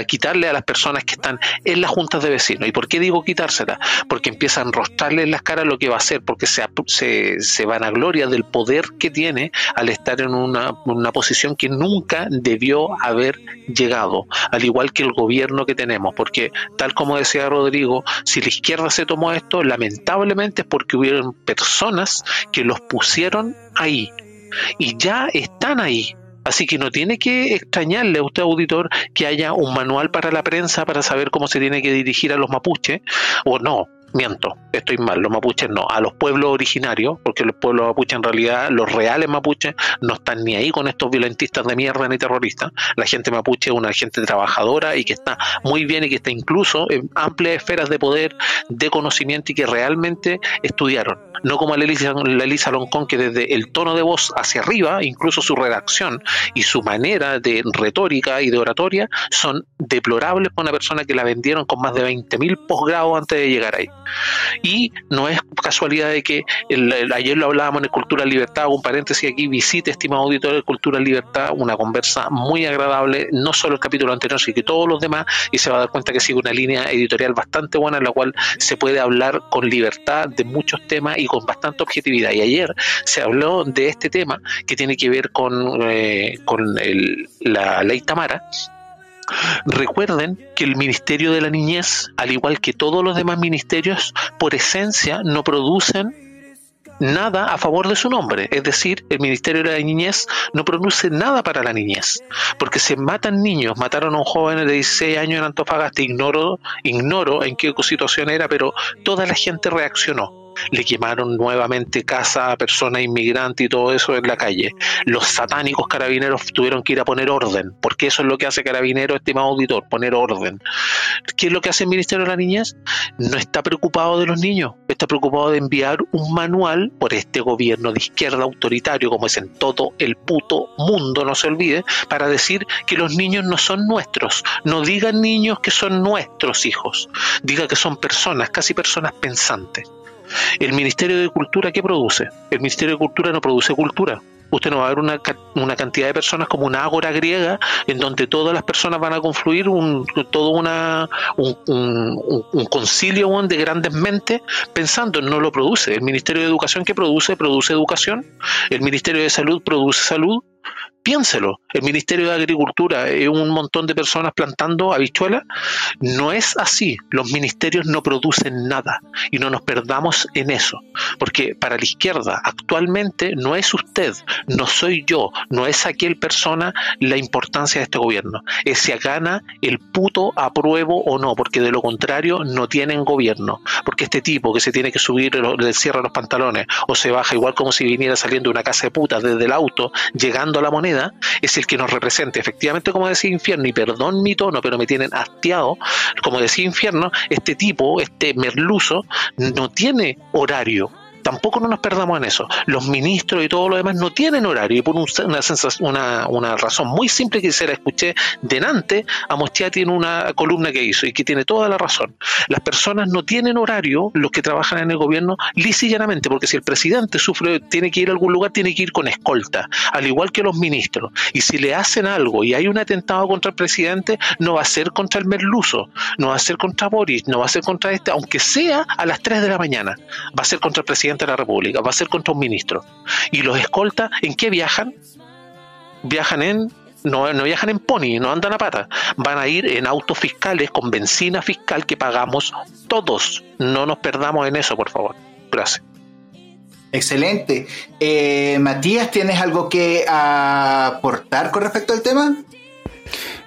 quitarle a las personas que están en las juntas de vecinos. ¿Y por qué digo quitárselas? Porque empieza a enrostrarle en las caras lo que va a hacer, porque se, se, se van a gloria del poder que tiene al estar en una posición que nunca debió haber llegado, al igual que el gobierno que tenemos, porque tal como decía Rodrigo, si la izquierda se tomó esto, lamentablemente es porque hubieron personas que los pusieron ahí y ya están ahí. Así que no tiene que extrañarle a usted, auditor, que haya un manual para la prensa para saber cómo se tiene que dirigir a los mapuches, o no, miento, estoy mal, los mapuches no, a los pueblos originarios, porque los pueblos mapuches en realidad, los reales mapuches, no están ni ahí con estos violentistas de mierda ni terroristas. La gente mapuche es una gente trabajadora y que está muy bien y que está incluso en amplias esferas de poder, de conocimiento y que realmente estudiaron. No como la Elisa, la Elisa que desde el tono de voz hacia arriba, incluso su redacción y su manera de retórica y de oratoria, son deplorables para una persona que la vendieron con más de 20.000 posgrados antes de llegar ahí. Y no es casualidad de que ayer lo hablábamos en Cultura Libertad, un paréntesis aquí, visite, estimado auditor de Cultura Libertad, una conversa muy agradable, no solo el capítulo anterior, sino que todos los demás, y se va a dar cuenta que sigue una línea editorial bastante buena en la cual se puede hablar con libertad de muchos temas y con bastante objetividad. Y ayer se habló de este tema que tiene que ver con, eh, con la ley Tamara, Recuerden que el Ministerio de la Niñez, al igual que todos los demás ministerios, por esencia no producen nada a favor de su nombre. Es decir, el Ministerio de la Niñez no produce nada para la niñez, porque se matan niños. Mataron a un joven de 16 años en Antofagasta, ignoro, ignoro en qué situación era, pero toda la gente reaccionó le quemaron nuevamente casa a personas inmigrantes y todo eso en la calle. Los satánicos carabineros tuvieron que ir a poner orden, porque eso es lo que hace Carabinero, estimado auditor, poner orden. ¿Qué es lo que hace el Ministerio de la Niñez? No está preocupado de los niños, está preocupado de enviar un manual por este gobierno de izquierda autoritario, como es en todo el puto mundo, no se olvide, para decir que los niños no son nuestros. No digan niños que son nuestros hijos, diga que son personas, casi personas pensantes. El Ministerio de Cultura, ¿qué produce? El Ministerio de Cultura no produce cultura. Usted no va a ver una, una cantidad de personas como una ágora griega en donde todas las personas van a confluir un, todo una, un, un, un concilio de grandes mentes pensando, no lo produce. El Ministerio de Educación, ¿qué produce? Produce educación. El Ministerio de Salud produce salud piénselo, el Ministerio de Agricultura es un montón de personas plantando habichuelas. No es así, los ministerios no producen nada y no nos perdamos en eso, porque para la izquierda actualmente no es usted, no soy yo, no es aquel persona la importancia de este gobierno, es si gana el puto apruebo o no, porque de lo contrario no tienen gobierno, porque este tipo que se tiene que subir, le cierra los pantalones o se baja igual como si viniera saliendo de una casa de putas desde el auto, llegando a la moneda, es el que nos representa. Efectivamente, como decía Infierno, y perdón mi tono, pero me tienen hastiado, como decía Infierno, este tipo, este merluzo, no tiene horario tampoco no nos perdamos en eso. Los ministros y todo lo demás no tienen horario y por una, sensación, una, razón muy simple que se la escuché delante, a Mostiati en una columna que hizo y que tiene toda la razón. Las personas no tienen horario, los que trabajan en el gobierno, lisa porque si el presidente sufre, tiene que ir a algún lugar, tiene que ir con escolta, al igual que los ministros. Y si le hacen algo y hay un atentado contra el presidente, no va a ser contra el merluzo, no va a ser contra Boris, no va a ser contra este, aunque sea a las 3 de la mañana, va a ser contra el presidente de la República, va a ser contra un ministro. ¿Y los escoltas en qué viajan? Viajan en no, no, viajan en pony, no andan a pata, van a ir en autos fiscales con benzina fiscal que pagamos todos. No nos perdamos en eso, por favor. Gracias. Excelente. Eh, Matías, ¿tienes algo que aportar con respecto al tema?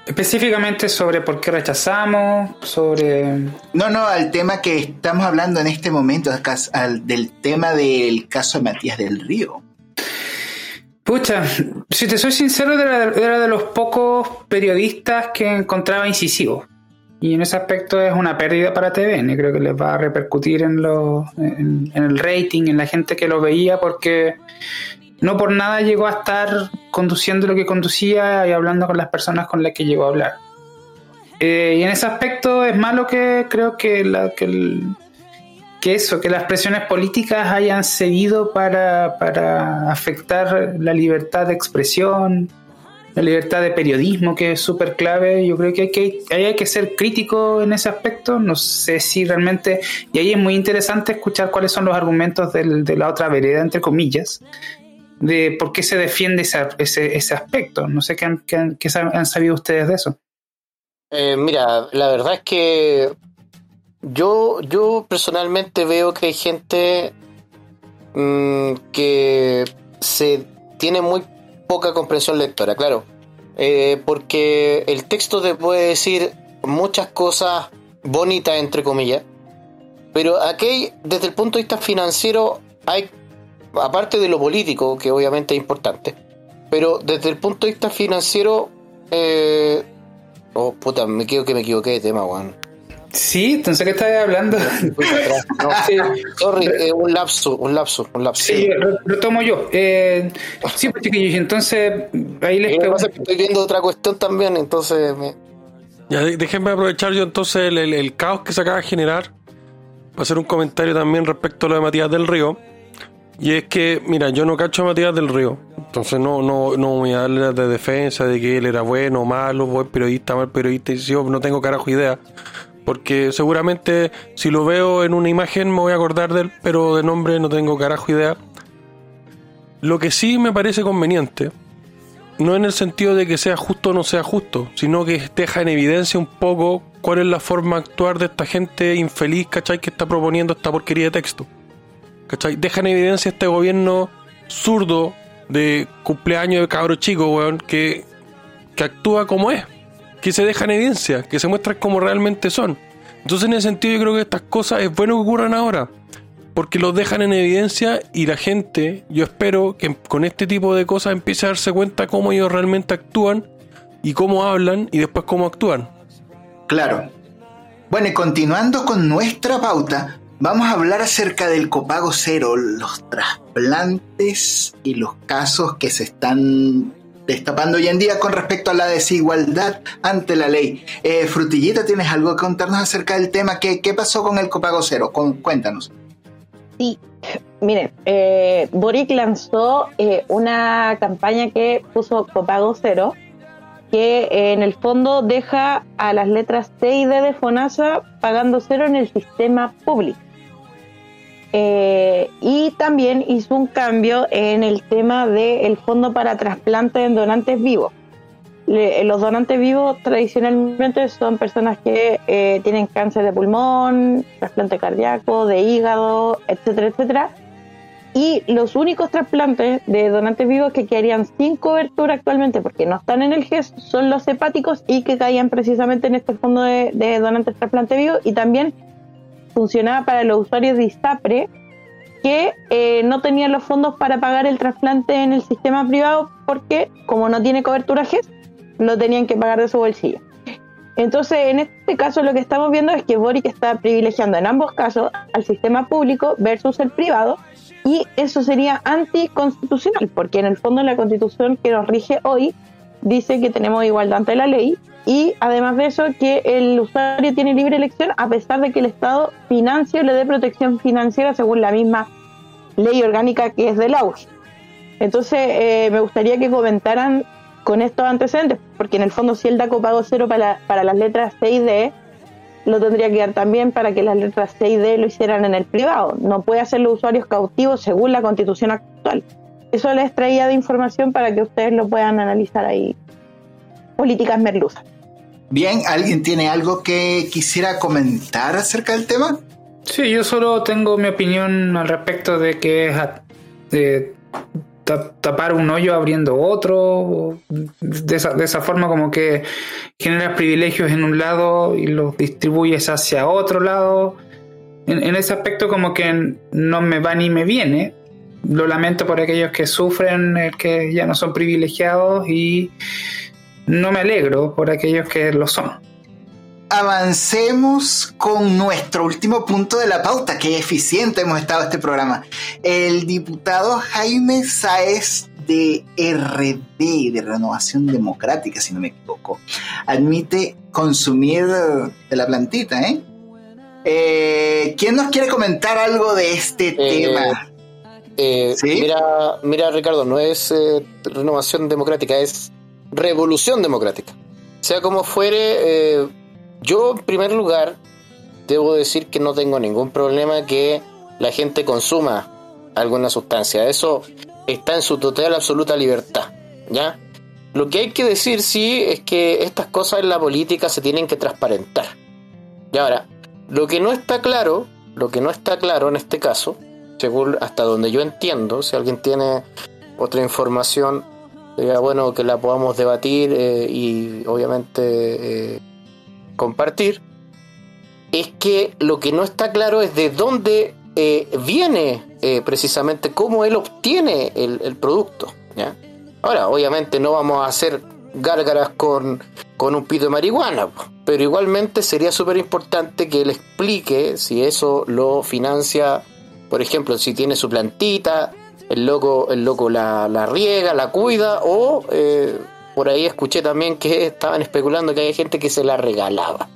Específicamente sobre por qué rechazamos, sobre... No, no, al tema que estamos hablando en este momento, al, del tema del caso de Matías del Río. Pucha, si te soy sincero, era, de los pocos periodistas que encontraba incisivo. Y en ese aspecto es una pérdida para TVN. Creo que les va a repercutir en, en el rating, en la gente que lo veía, porque no por nada llegó a estar conduciendo lo que conducía y hablando con las personas con las que llegó a hablar. Eh, y en ese aspecto es malo que creo que, la, que, eso, que las presiones políticas hayan cedido para, para afectar la libertad de expresión, la libertad de periodismo, que es súper clave. Yo creo que hay, que hay que ser crítico en ese aspecto. No sé si realmente. Y ahí es muy interesante escuchar cuáles son los argumentos del, de la otra vereda, entre comillas, de por qué se defiende ese, ese, aspecto. No sé qué han, han, sabido ustedes de eso. Eh, mira, la verdad es que yo, yo personalmente veo que hay gente mm, que se tiene muy poca comprensión lectora, claro. Eh, porque el texto te puede decir muchas cosas bonitas, entre comillas, pero aquí, desde el punto de vista financiero, hay aparte de lo político, que obviamente es importante, pero desde el punto de vista financiero, eh, oh puta, me quedo que me equivoqué de tema, weón. Sí, entonces ¿qué estás hablando? sí. Sorry, eh, un lapso, un lapso, un lapso. Sí, lo, tomo yo. Eh, sí, pues chiquillos, entonces ahí les pregunto. Estoy viendo otra cuestión también, entonces me... Ya, déjenme aprovechar yo entonces el, el, caos que se acaba de generar para hacer un comentario también respecto a lo de Matías del Río. Y es que, mira, yo no cacho a Matías del Río. Entonces no, no, no voy a darle de defensa de que él era bueno, malo, buen periodista, mal periodista. Y yo no tengo carajo idea. Porque seguramente si lo veo en una imagen me voy a acordar de él, pero de nombre no tengo carajo idea. Lo que sí me parece conveniente, no en el sentido de que sea justo o no sea justo, sino que deja en evidencia un poco cuál es la forma de actuar de esta gente infeliz, ¿cachai? Que está proponiendo esta porquería de texto. ¿Cachai? Deja en evidencia este gobierno zurdo de cumpleaños de cabro chico, weón, que, que actúa como es, que se deja en evidencia, que se muestra como realmente son. Entonces, en ese sentido, yo creo que estas cosas es bueno que ocurran ahora, porque los dejan en evidencia y la gente, yo espero que con este tipo de cosas empiece a darse cuenta cómo ellos realmente actúan y cómo hablan y después cómo actúan. Claro. Bueno, y continuando con nuestra pauta, Vamos a hablar acerca del copago cero, los trasplantes y los casos que se están destapando hoy en día con respecto a la desigualdad ante la ley. Eh, Frutillita, ¿tienes algo que contarnos acerca del tema? ¿Qué, qué pasó con el copago cero? cuéntanos. Sí, miren, eh, Boric lanzó eh, una campaña que puso copago cero, que eh, en el fondo deja a las letras T y D de FONASA pagando cero en el sistema público. Eh, y también hizo un cambio en el tema del fondo para trasplante en donantes vivos. los donantes vivos tradicionalmente son personas que eh, tienen cáncer de pulmón, trasplante cardíaco, de hígado, etcétera, etcétera. Y los únicos trasplantes de donantes vivos que quedarían sin cobertura actualmente, porque no están en el GES, son los hepáticos y que caían precisamente en este fondo de, de donantes trasplante vivos y también funcionaba para los usuarios de ISAPRE, que eh, no tenían los fondos para pagar el trasplante en el sistema privado porque como no tiene cobertura GES, lo tenían que pagar de su bolsillo. Entonces, en este caso lo que estamos viendo es que Boric está privilegiando en ambos casos al sistema público versus el privado y eso sería anticonstitucional porque en el fondo la constitución que nos rige hoy dice que tenemos igualdad ante la ley y además de eso que el usuario tiene libre elección a pesar de que el Estado financie o le dé protección financiera según la misma ley orgánica que es del AUS. Entonces eh, me gustaría que comentaran con estos antecedentes, porque en el fondo si el da pago cero para, para las letras C y D, lo tendría que dar también para que las letras C y D lo hicieran en el privado. No puede hacer los usuarios cautivos según la constitución actual. Eso les traía de información para que ustedes lo puedan analizar ahí. Políticas merluzas. Bien, ¿alguien tiene algo que quisiera comentar acerca del tema? Sí, yo solo tengo mi opinión al respecto de que es tapar un hoyo abriendo otro, de esa, de esa forma como que generas privilegios en un lado y los distribuyes hacia otro lado. En, ese aspecto como que no me va ni me viene. Lo lamento por aquellos que sufren, eh, que ya no son privilegiados y no me alegro por aquellos que lo son avancemos con nuestro último punto de la pauta. Qué eficiente hemos estado este programa. El diputado Jaime Sáez de RD, de Renovación Democrática, si no me equivoco, admite consumir de la plantita, ¿eh? eh quién nos quiere comentar algo de este eh, tema? Eh, mira, mira, Ricardo, no es renovación democrática, es revolución democrática. Sea como fuere, yo, en primer lugar, debo decir que no tengo ningún problema que la gente consuma alguna sustancia. Eso está en su total absoluta libertad, ¿ya? Lo que hay que decir, sí, es que estas cosas en la política se tienen que transparentar. Y ahora, lo que no está claro, lo que no está claro en este caso, según hasta donde yo entiendo, si alguien tiene otra información, sería bueno que la podamos debatir eh, y obviamente eh, compartir, es que lo que no está claro es de dónde eh, viene precisamente, cómo él obtiene el, producto. Ahora, obviamente no vamos a hacer gárgaras con, con un pito de marihuana, pero igualmente sería súper importante que él explique si eso lo financia, por ejemplo, si tiene su plantita, el loco, el loco la, la riega, la cuida o... Eh, por ahí escuché también que estaban especulando que hay gente que se la regalaba.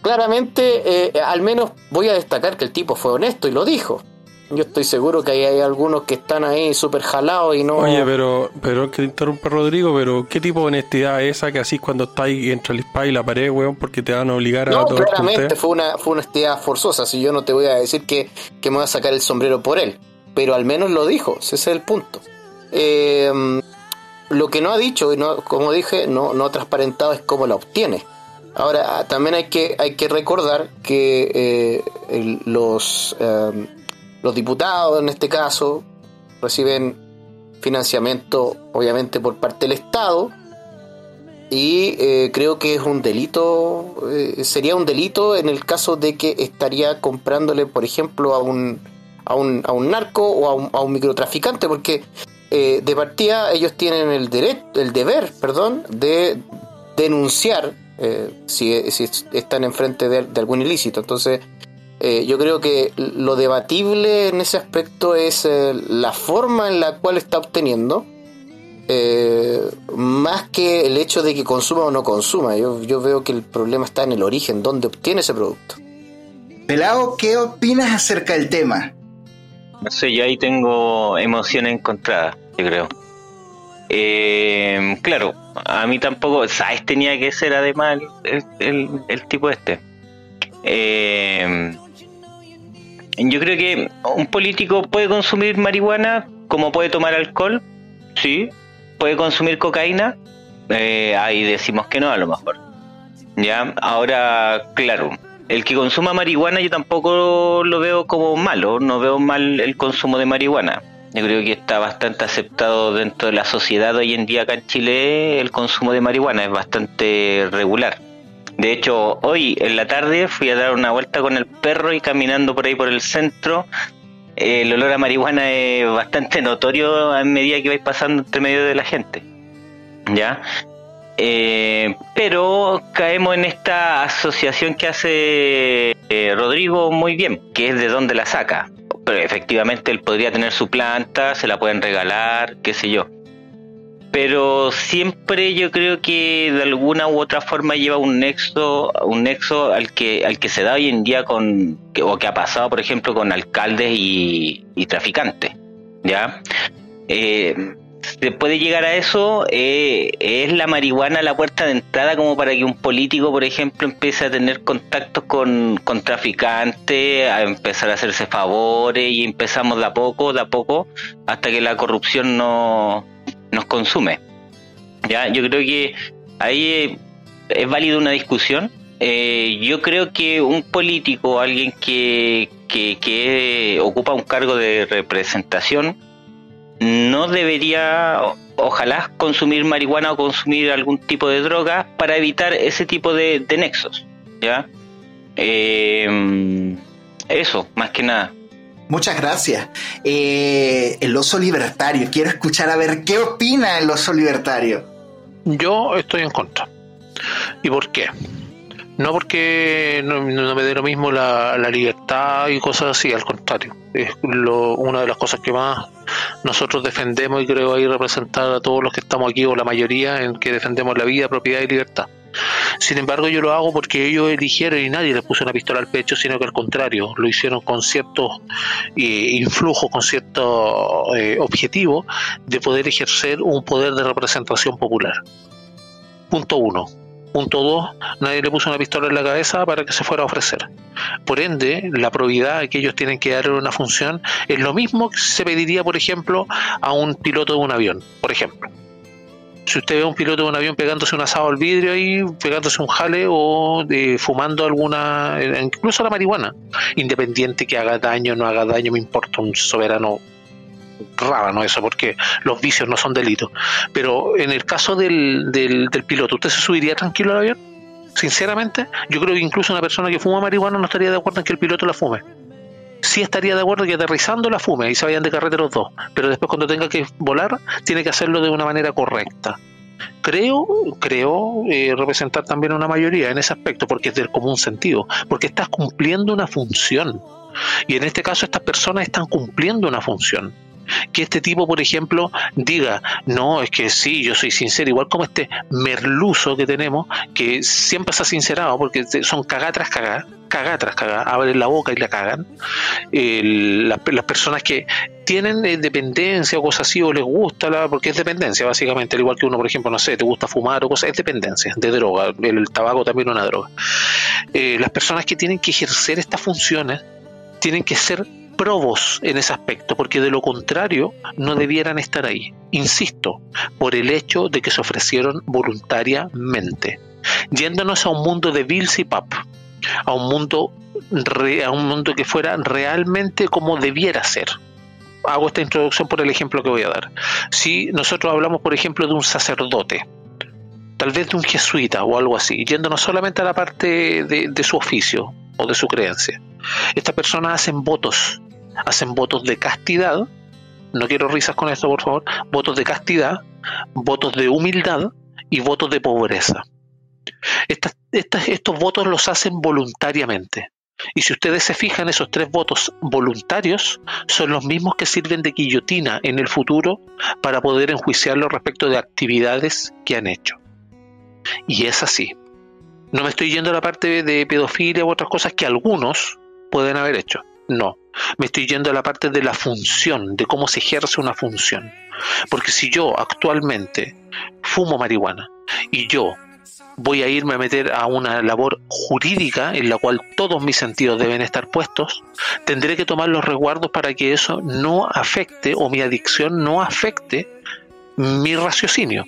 Claramente, eh, al menos voy a destacar que el tipo fue honesto y lo dijo. Yo estoy seguro que hay, algunos que están ahí súper jalados y no. Oye, pero, pero que interrumpa Rodrigo, pero ¿qué tipo de honestidad es esa que así cuando estáis entre el spa y la pared, weón, porque te van a obligar a No, claramente fue una, fue una honestidad forzosa. Si yo no te voy a decir que, que me voy a sacar el sombrero por él, pero al menos lo dijo, ese es el punto. Eh, lo que no ha dicho, y no, como dije, no, no ha transparentado es cómo la obtiene. Ahora, ah, también hay que, hay que recordar que eh, los, em, los diputados, en este caso, reciben financiamiento, obviamente, por parte del Estado, y eh, creo que es un delito, eh, sería un delito en el caso de que estaría comprándole, por ejemplo, a un, a un, a un narco o a un, a un microtraficante, porque eh, de partida ellos tienen el derecho, el deber, perdón, de denunciar eh, si, están enfrente de, de algún ilícito. Entonces, eh, yo creo que lo debatible en ese aspecto es la forma en la cual está obteniendo, más que el hecho de que consuma o no consuma. Yo, yo veo que el problema está en el origen, donde obtiene ese producto. Pelao, ¿qué opinas acerca del tema? No sé, yo ahí tengo emociones encontradas, yo creo. Eh, claro, a mí tampoco, ¿sabes? Tenía que ser además el, el, tipo este. Eh, yo creo que un político puede consumir marihuana como puede tomar alcohol, sí. Puede consumir cocaína, eh, ahí decimos que no, a lo mejor. Ya, ahora, claro, el que consuma marihuana yo tampoco lo veo como malo, no veo mal el consumo de marihuana. Yo creo que está bastante aceptado dentro de la sociedad hoy en día acá en Chile el consumo de marihuana, es bastante regular. De hecho, hoy en la tarde fui a dar una vuelta con el perro y caminando por ahí por el centro, el olor a marihuana es bastante notorio a medida que vais pasando entre medio de la gente. ¿Ya? Eh, pero caemos en esta asociación que hace eh, Rodrigo muy bien, que es de dónde la saca. Pero efectivamente él podría tener su planta, se la pueden regalar, qué sé yo pero siempre yo creo que de alguna u otra forma lleva un nexo un nexo al que al que se da hoy en día con o que ha pasado por ejemplo con alcaldes y, traficantes ya eh, se puede llegar a eso eh, es la marihuana la puerta de entrada como para que un político por ejemplo empiece a tener contactos con, con traficantes a empezar a hacerse favores y empezamos de a poco de a poco hasta que la corrupción no nos consume. Ya, yo creo que ahí es válido una discusión. Eh, yo creo que un político, alguien que, que, ocupa un cargo de representación, no debería, ojalá, consumir marihuana o consumir algún tipo de droga para evitar ese tipo de, nexos. ¿ya? Eh, eso, más que nada. Muchas gracias. Eh, el oso libertario. Quiero escuchar a ver qué opina el oso libertario. Yo estoy en contra. ¿Y por qué? No porque no, me dé lo mismo la, libertad y cosas así, al contrario. Es lo, una de las cosas que más nosotros defendemos y creo ahí representar a todos los que estamos aquí o la mayoría en que defendemos la vida, propiedad y libertad. Sin embargo, yo lo hago porque ellos eligieron y nadie les puso una pistola al pecho, sino que al contrario, lo hicieron con ciertos eh, influjos, con cierto eh, objetivo de poder ejercer un poder de representación popular. Punto uno. Punto dos, nadie le puso una pistola en la cabeza para que se fuera a ofrecer. Por ende, la probidad que ellos tienen que dar en una función es lo mismo que se pediría, por ejemplo, a un piloto de un avión, por ejemplo si usted ve a un piloto de un avión pegándose un asado al vidrio ahí, pegándose un jale o de, fumando alguna, incluso la marihuana, independiente que haga daño o no haga daño, me importa un soberano rábano eso, porque los vicios no son delitos. Pero en el caso del, del, del piloto, ¿usted se subiría tranquilo al avión? Sinceramente, yo creo que incluso una persona que fuma marihuana no estaría de acuerdo en que el piloto la fume sí estaría de acuerdo que aterrizando la fume y se vayan de carrete los dos, pero después cuando tenga que volar tiene que hacerlo de una manera correcta. Creo, creo eh, representar también una mayoría en ese aspecto, porque es del común sentido, porque estás cumpliendo una función. Y en este caso estas personas están cumpliendo una función que este tipo, por ejemplo, diga, no, es que sí, yo soy sincero, igual como este merluzo que tenemos, que siempre ha sincerado, porque son cagatras tras cagá, tras cagá, abren la boca y la cagan. las personas que tienen eh, dependencia o cosas así, o les gusta, la, porque es dependencia, básicamente, al igual que uno, por ejemplo, no sé, te gusta fumar o cosas, es dependencia de droga, el, tabaco también es una droga. Eh, las personas que tienen que ejercer estas funciones tienen que ser probos en ese aspecto, porque de lo contrario no debieran estar ahí. Insisto, por el hecho de que se ofrecieron voluntariamente, yéndonos a un mundo de Bills y Pap, a un mundo a un mundo que fuera realmente como debiera ser. Hago esta introducción por el ejemplo que voy a dar. Si nosotros hablamos, por ejemplo, de un sacerdote, tal vez de un jesuita o algo así, yéndonos solamente a la parte de, de su oficio o de su creencia. Estas personas hacen votos hacen votos de castidad, no quiero risas con esto por favor, votos de castidad, votos de humildad y votos de pobreza. estos votos los hacen voluntariamente. Y si ustedes se fijan, esos tres votos voluntarios son los mismos que sirven de guillotina en el futuro para poder enjuiciarlos respecto de actividades que han hecho. Y es así. No me estoy yendo a la parte de pedofilia u otras cosas que algunos pueden haber hecho. No, me estoy yendo a la parte de la función, de cómo se ejerce una función. Porque si yo actualmente fumo marihuana y yo voy a irme a meter a una labor jurídica en la cual todos mis sentidos deben estar puestos, tendré que tomar los resguardos para que eso no afecte o mi adicción no afecte mi raciocinio.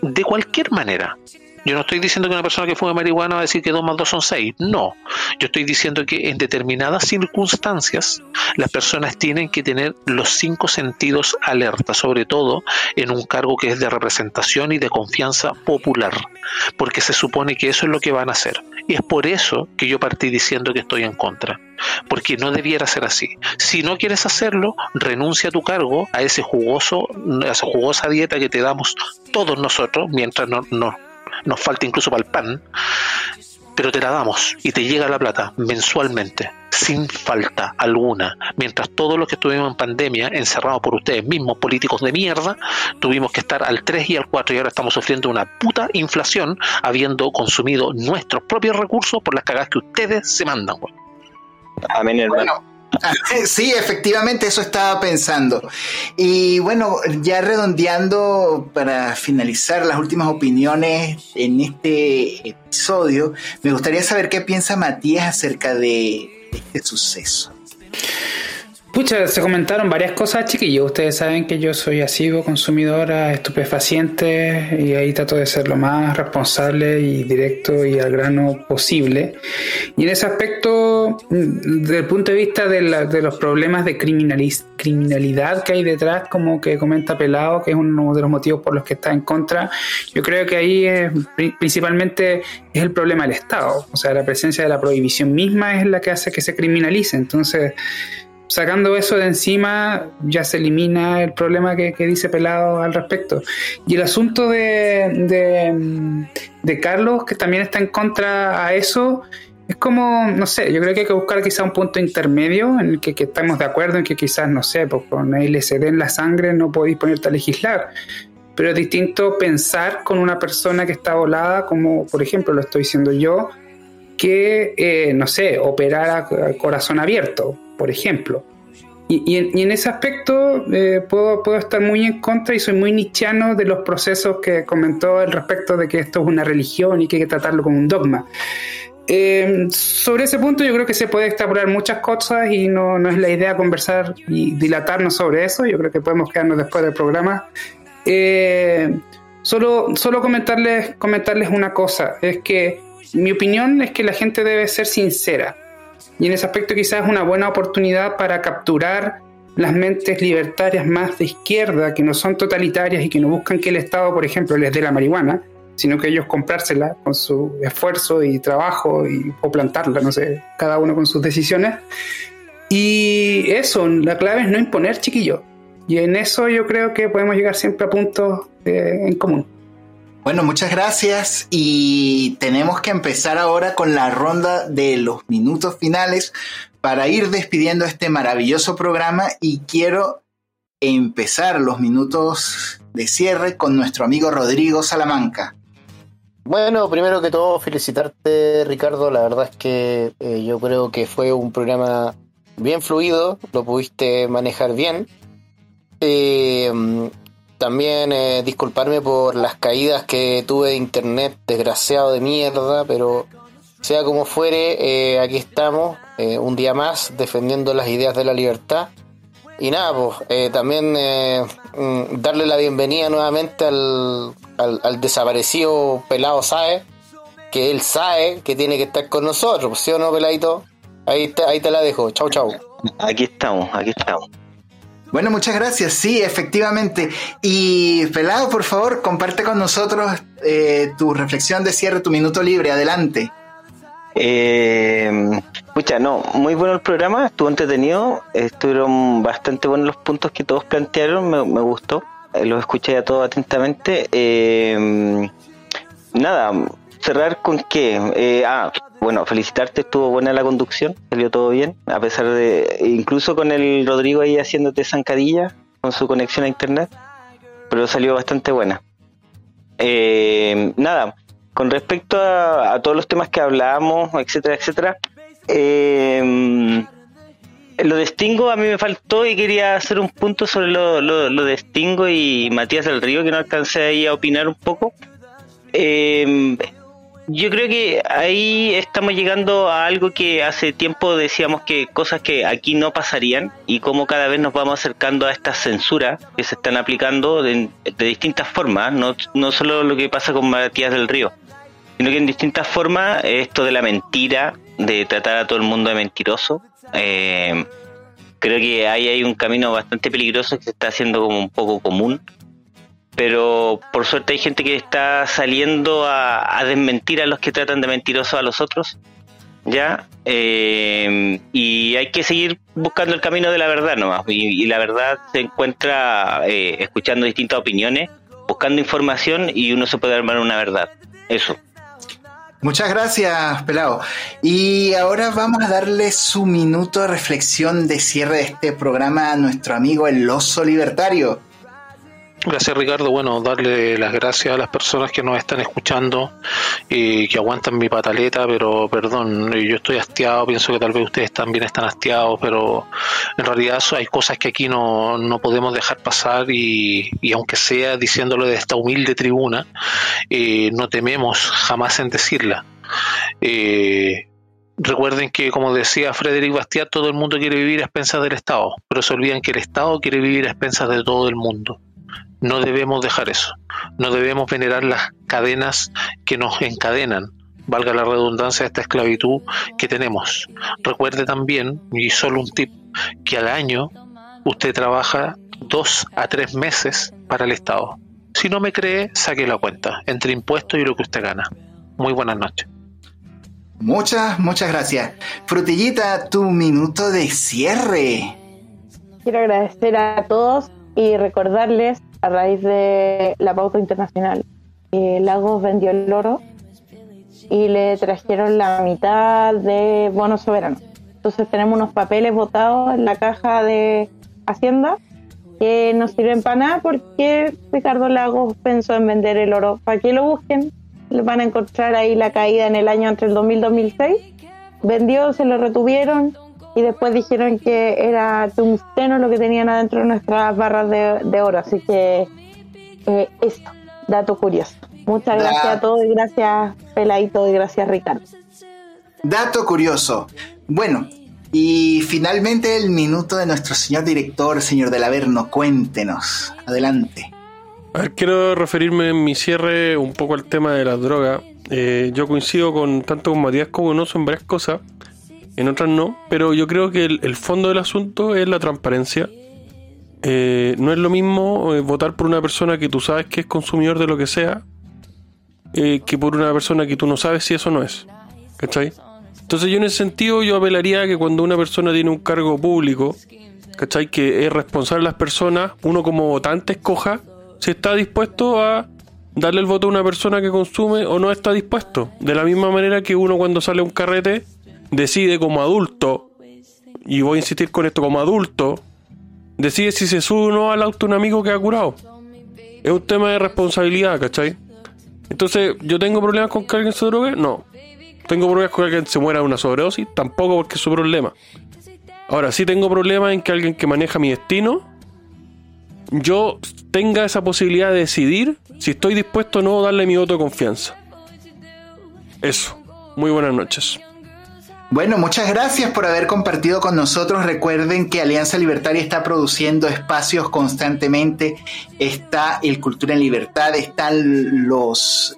De cualquier manera, yo no estoy diciendo que una persona que fume marihuana va a decir que 2 más 2 son 6. No. Yo estoy diciendo que en determinadas circunstancias las personas tienen que tener los cinco sentidos alerta, sobre todo en un cargo que es de representación y de confianza popular, porque se supone que eso es lo que van a hacer. Y es por eso que yo partí diciendo que estoy en contra. Porque no debiera ser así. Si no quieres hacerlo, renuncia a tu cargo, a ese jugoso, a esa jugosa dieta que te damos todos nosotros, mientras no, no nos falta incluso para el pan, pero te la damos y te llega la plata mensualmente, sin falta alguna. Mientras todos los que estuvimos en pandemia, encerrados por ustedes mismos, políticos de mierda, tuvimos que estar al 3 y al 4 y ahora estamos sufriendo una puta inflación habiendo consumido nuestros propios recursos por las cagadas que ustedes se mandan. Amén, hermano. Sí, efectivamente, eso estaba pensando. Y bueno, ya redondeando para finalizar las últimas opiniones en este episodio, me gustaría saber qué piensa Matías acerca de este suceso. Pucha, se comentaron varias cosas, chiquillos. Ustedes saben que yo soy asiduo consumidora estupefacientes y ahí trato de ser lo más responsable y directo y al grano posible. Y en ese aspecto, desde el punto de vista de, los problemas de criminalidad que hay detrás, como que comenta Pelado, que es uno de los motivos por los que está en contra, yo creo que ahí es, principalmente es el problema del Estado. O sea, la presencia de la prohibición misma es la que hace que se criminalice. Entonces, sacando eso de encima, ya se elimina el problema que, dice Pelado al respecto. Y el asunto de, Carlos, que también está en contra a eso, es como, no sé, yo creo que hay que buscar quizá un punto intermedio en el que, estamos de acuerdo en que quizás, no sé, pues con LSD en la sangre no podéis ponerte a legislar. Pero es distinto pensar con una persona que está volada, como por ejemplo lo estoy diciendo yo, que, eh, no sé, operar a corazón abierto por ejemplo. Y, en, ese aspecto eh, puedo, puedo estar muy en contra y soy muy nichiano de los procesos que comentó al respecto de que esto es una religión y que hay que tratarlo como un dogma. Eh, sobre ese punto yo creo que se puede extrapolar muchas cosas y no, no, es la idea conversar y dilatarnos sobre eso, yo creo que podemos quedarnos después del programa. Eh, solo solo comentarles, comentarles una cosa, es que mi opinión es que la gente debe ser sincera y en ese aspecto quizás es una buena oportunidad para capturar las mentes libertarias más de izquierda, que no son totalitarias y que no buscan que el Estado, por ejemplo, les dé la marihuana, sino que ellos comprársela con su esfuerzo y trabajo y, o plantarla, no sé, cada uno con sus decisiones. Y eso, la clave es no imponer, chiquillo. Y en eso yo creo que podemos llegar siempre a puntos eh, en común. Bueno, muchas gracias y tenemos que empezar ahora con la ronda de los minutos finales para ir despidiendo este maravilloso programa y quiero empezar los minutos de cierre con nuestro amigo Rodrigo Salamanca. Bueno, primero que todo felicitarte Ricardo, la verdad es que eh, yo creo que fue un programa bien fluido, lo pudiste manejar bien. Eh, también eh, disculparme por las caídas que tuve de internet, desgraciado de mierda, pero sea como fuere, eh, aquí estamos, eh, un día más, defendiendo las ideas de la libertad. Y nada, pues también mm, darle la bienvenida nuevamente al, al, desaparecido pelado Sae, que él sabe que tiene que estar con nosotros, ¿sí o no, peladito? Ahí, ahí te la dejo, chau chau. Aquí estamos, aquí estamos. Bueno, muchas gracias. Sí, efectivamente. Y Pelado, por favor, comparte con nosotros eh, tu reflexión de cierre, tu minuto libre. Adelante. Eh, no, muy bueno el programa, estuvo entretenido, estuvieron bastante buenos los puntos que todos plantearon, me, gustó, eh, los escuché a todos atentamente. Eh, nada, cerrar con qué. Eh, ah, bueno, felicitarte, estuvo buena la conducción, salió todo bien, a pesar de, incluso con el Rodrigo ahí haciéndote zancadilla con su conexión a internet, pero salió bastante buena. Eh, nada, con respecto a, todos los temas que hablábamos, etcétera, etcétera, eh, lo de Stingo a mí me faltó y quería hacer un punto sobre lo, lo, de Stingo y Matías del Río, que no alcancé ahí a opinar un poco. Eh, yo creo que ahí estamos llegando a algo que hace tiempo decíamos que cosas que aquí no pasarían y cómo cada vez nos vamos acercando a estas censuras que se están aplicando de, distintas formas, no, no solo lo que pasa con Matías del Río, sino que en distintas formas esto de la mentira, de tratar a todo el mundo de mentiroso. Eh, creo que ahí hay un camino bastante peligroso que se está haciendo como un poco común pero por suerte hay gente que está saliendo a, desmentir a los que tratan de mentirosos a los otros, ¿ya? Eh, y hay que seguir buscando el camino de la verdad nomás, y, y la verdad se encuentra eh, escuchando distintas opiniones, buscando información y uno se puede armar una verdad, eso. Muchas gracias, Pelado. Y ahora vamos a darle su minuto de reflexión de cierre de este programa a nuestro amigo el oso libertario. Gracias Ricardo, bueno, darle las gracias a las personas que nos están escuchando y que aguantan mi pataleta, pero perdón, yo estoy hastiado, pienso que tal vez ustedes también están hastiados, pero en realidad hay cosas que aquí no, no podemos dejar pasar y, y aunque sea diciéndolo de esta humilde tribuna, eh, no tememos jamás en decirla. Eh, Recuerden que, como decía Frederic Bastiat, todo el mundo quiere vivir a expensas del Estado, pero se olvidan que el Estado quiere vivir a expensas de todo el mundo. No debemos dejar eso. No debemos venerar las cadenas que nos encadenan, valga la redundancia de esta esclavitud que tenemos. Recuerde también, y solo un tip, que al año usted trabaja dos a tres meses para el Estado. Si no me cree, saque la cuenta entre impuestos y lo que usted gana. Muy buenas noches. Muchas, muchas gracias. Frutillita, tu minuto de cierre. Quiero agradecer a todos y recordarles a raíz de la pauta internacional que Lagos vendió el oro y le trajeron la mitad de bonos soberanos. Entonces tenemos unos papeles votados en la caja de Hacienda que no sirven para nada porque Ricardo Lagos pensó en vender el oro. Para que lo busquen, van a encontrar ahí la caída en el año entre el 2000 y 2006. Vendió, se lo retuvieron y después dijeron que era tungsteno lo que tenían adentro de nuestras barras de, de oro. Así que eh, esto, dato curioso. Muchas Da- gracias a todos y gracias Peladito y gracias Ricardo. Dato curioso. Bueno, y finalmente el minuto de nuestro señor director, señor del Averno. Cuéntenos. Adelante. A ver, quiero referirme en mi cierre un poco al tema de las drogas. Eh, yo coincido con tanto con Matías como con Oso en varias cosas, en otras no, pero yo creo que el, fondo del asunto es la transparencia. Eh, no es lo mismo eh, votar por una persona que tú sabes que es consumidor de lo que sea, eh, que por una persona que tú no sabes si eso no es. Entonces yo en ese sentido yo apelaría a que cuando una persona tiene un cargo público. Que es responsable de las personas, uno como votante escoja si está dispuesto a darle el voto a una persona que consume o no está dispuesto. De la misma manera que uno cuando sale a un carrete decide como adulto, y voy a insistir con esto como adulto, decide si se sube o no al auto un amigo que ha curado. Es un tema de responsabilidad, ¿cachai? Entonces, ¿yo tengo problemas con que alguien se drogue? No. ¿Tengo problemas con que alguien se muera de una sobredosis? Tampoco porque es su problema. Ahora, sí tengo problemas en que alguien que maneja mi destino, yo tenga esa posibilidad de decidir si estoy dispuesto o no darle mi voto de confianza. Eso. Muy buenas noches. Bueno, muchas gracias por haber compartido con nosotros. Recuerden que Alianza Libertaria está produciendo espacios constantemente. Está el Cultura en Libertad, están los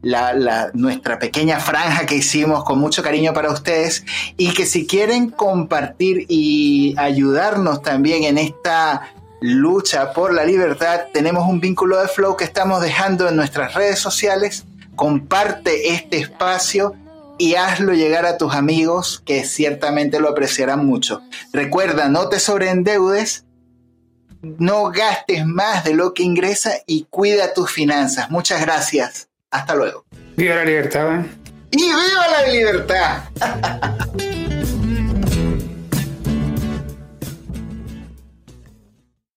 la, nuestra pequeña franja que hicimos con mucho cariño para ustedes y que si quieren compartir y ayudarnos también en esta lucha por la libertad, tenemos un vínculo de flow que estamos dejando en nuestras redes sociales. Comparte este espacio y hazlo llegar a tus amigos que ciertamente lo apreciarán mucho. Recuerda, no te sobreendeudes, no gastes más de lo que ingresa y cuida tus finanzas. Muchas gracias. Hasta luego. Viva la libertad, ¿eh? ¡Y viva la libertad!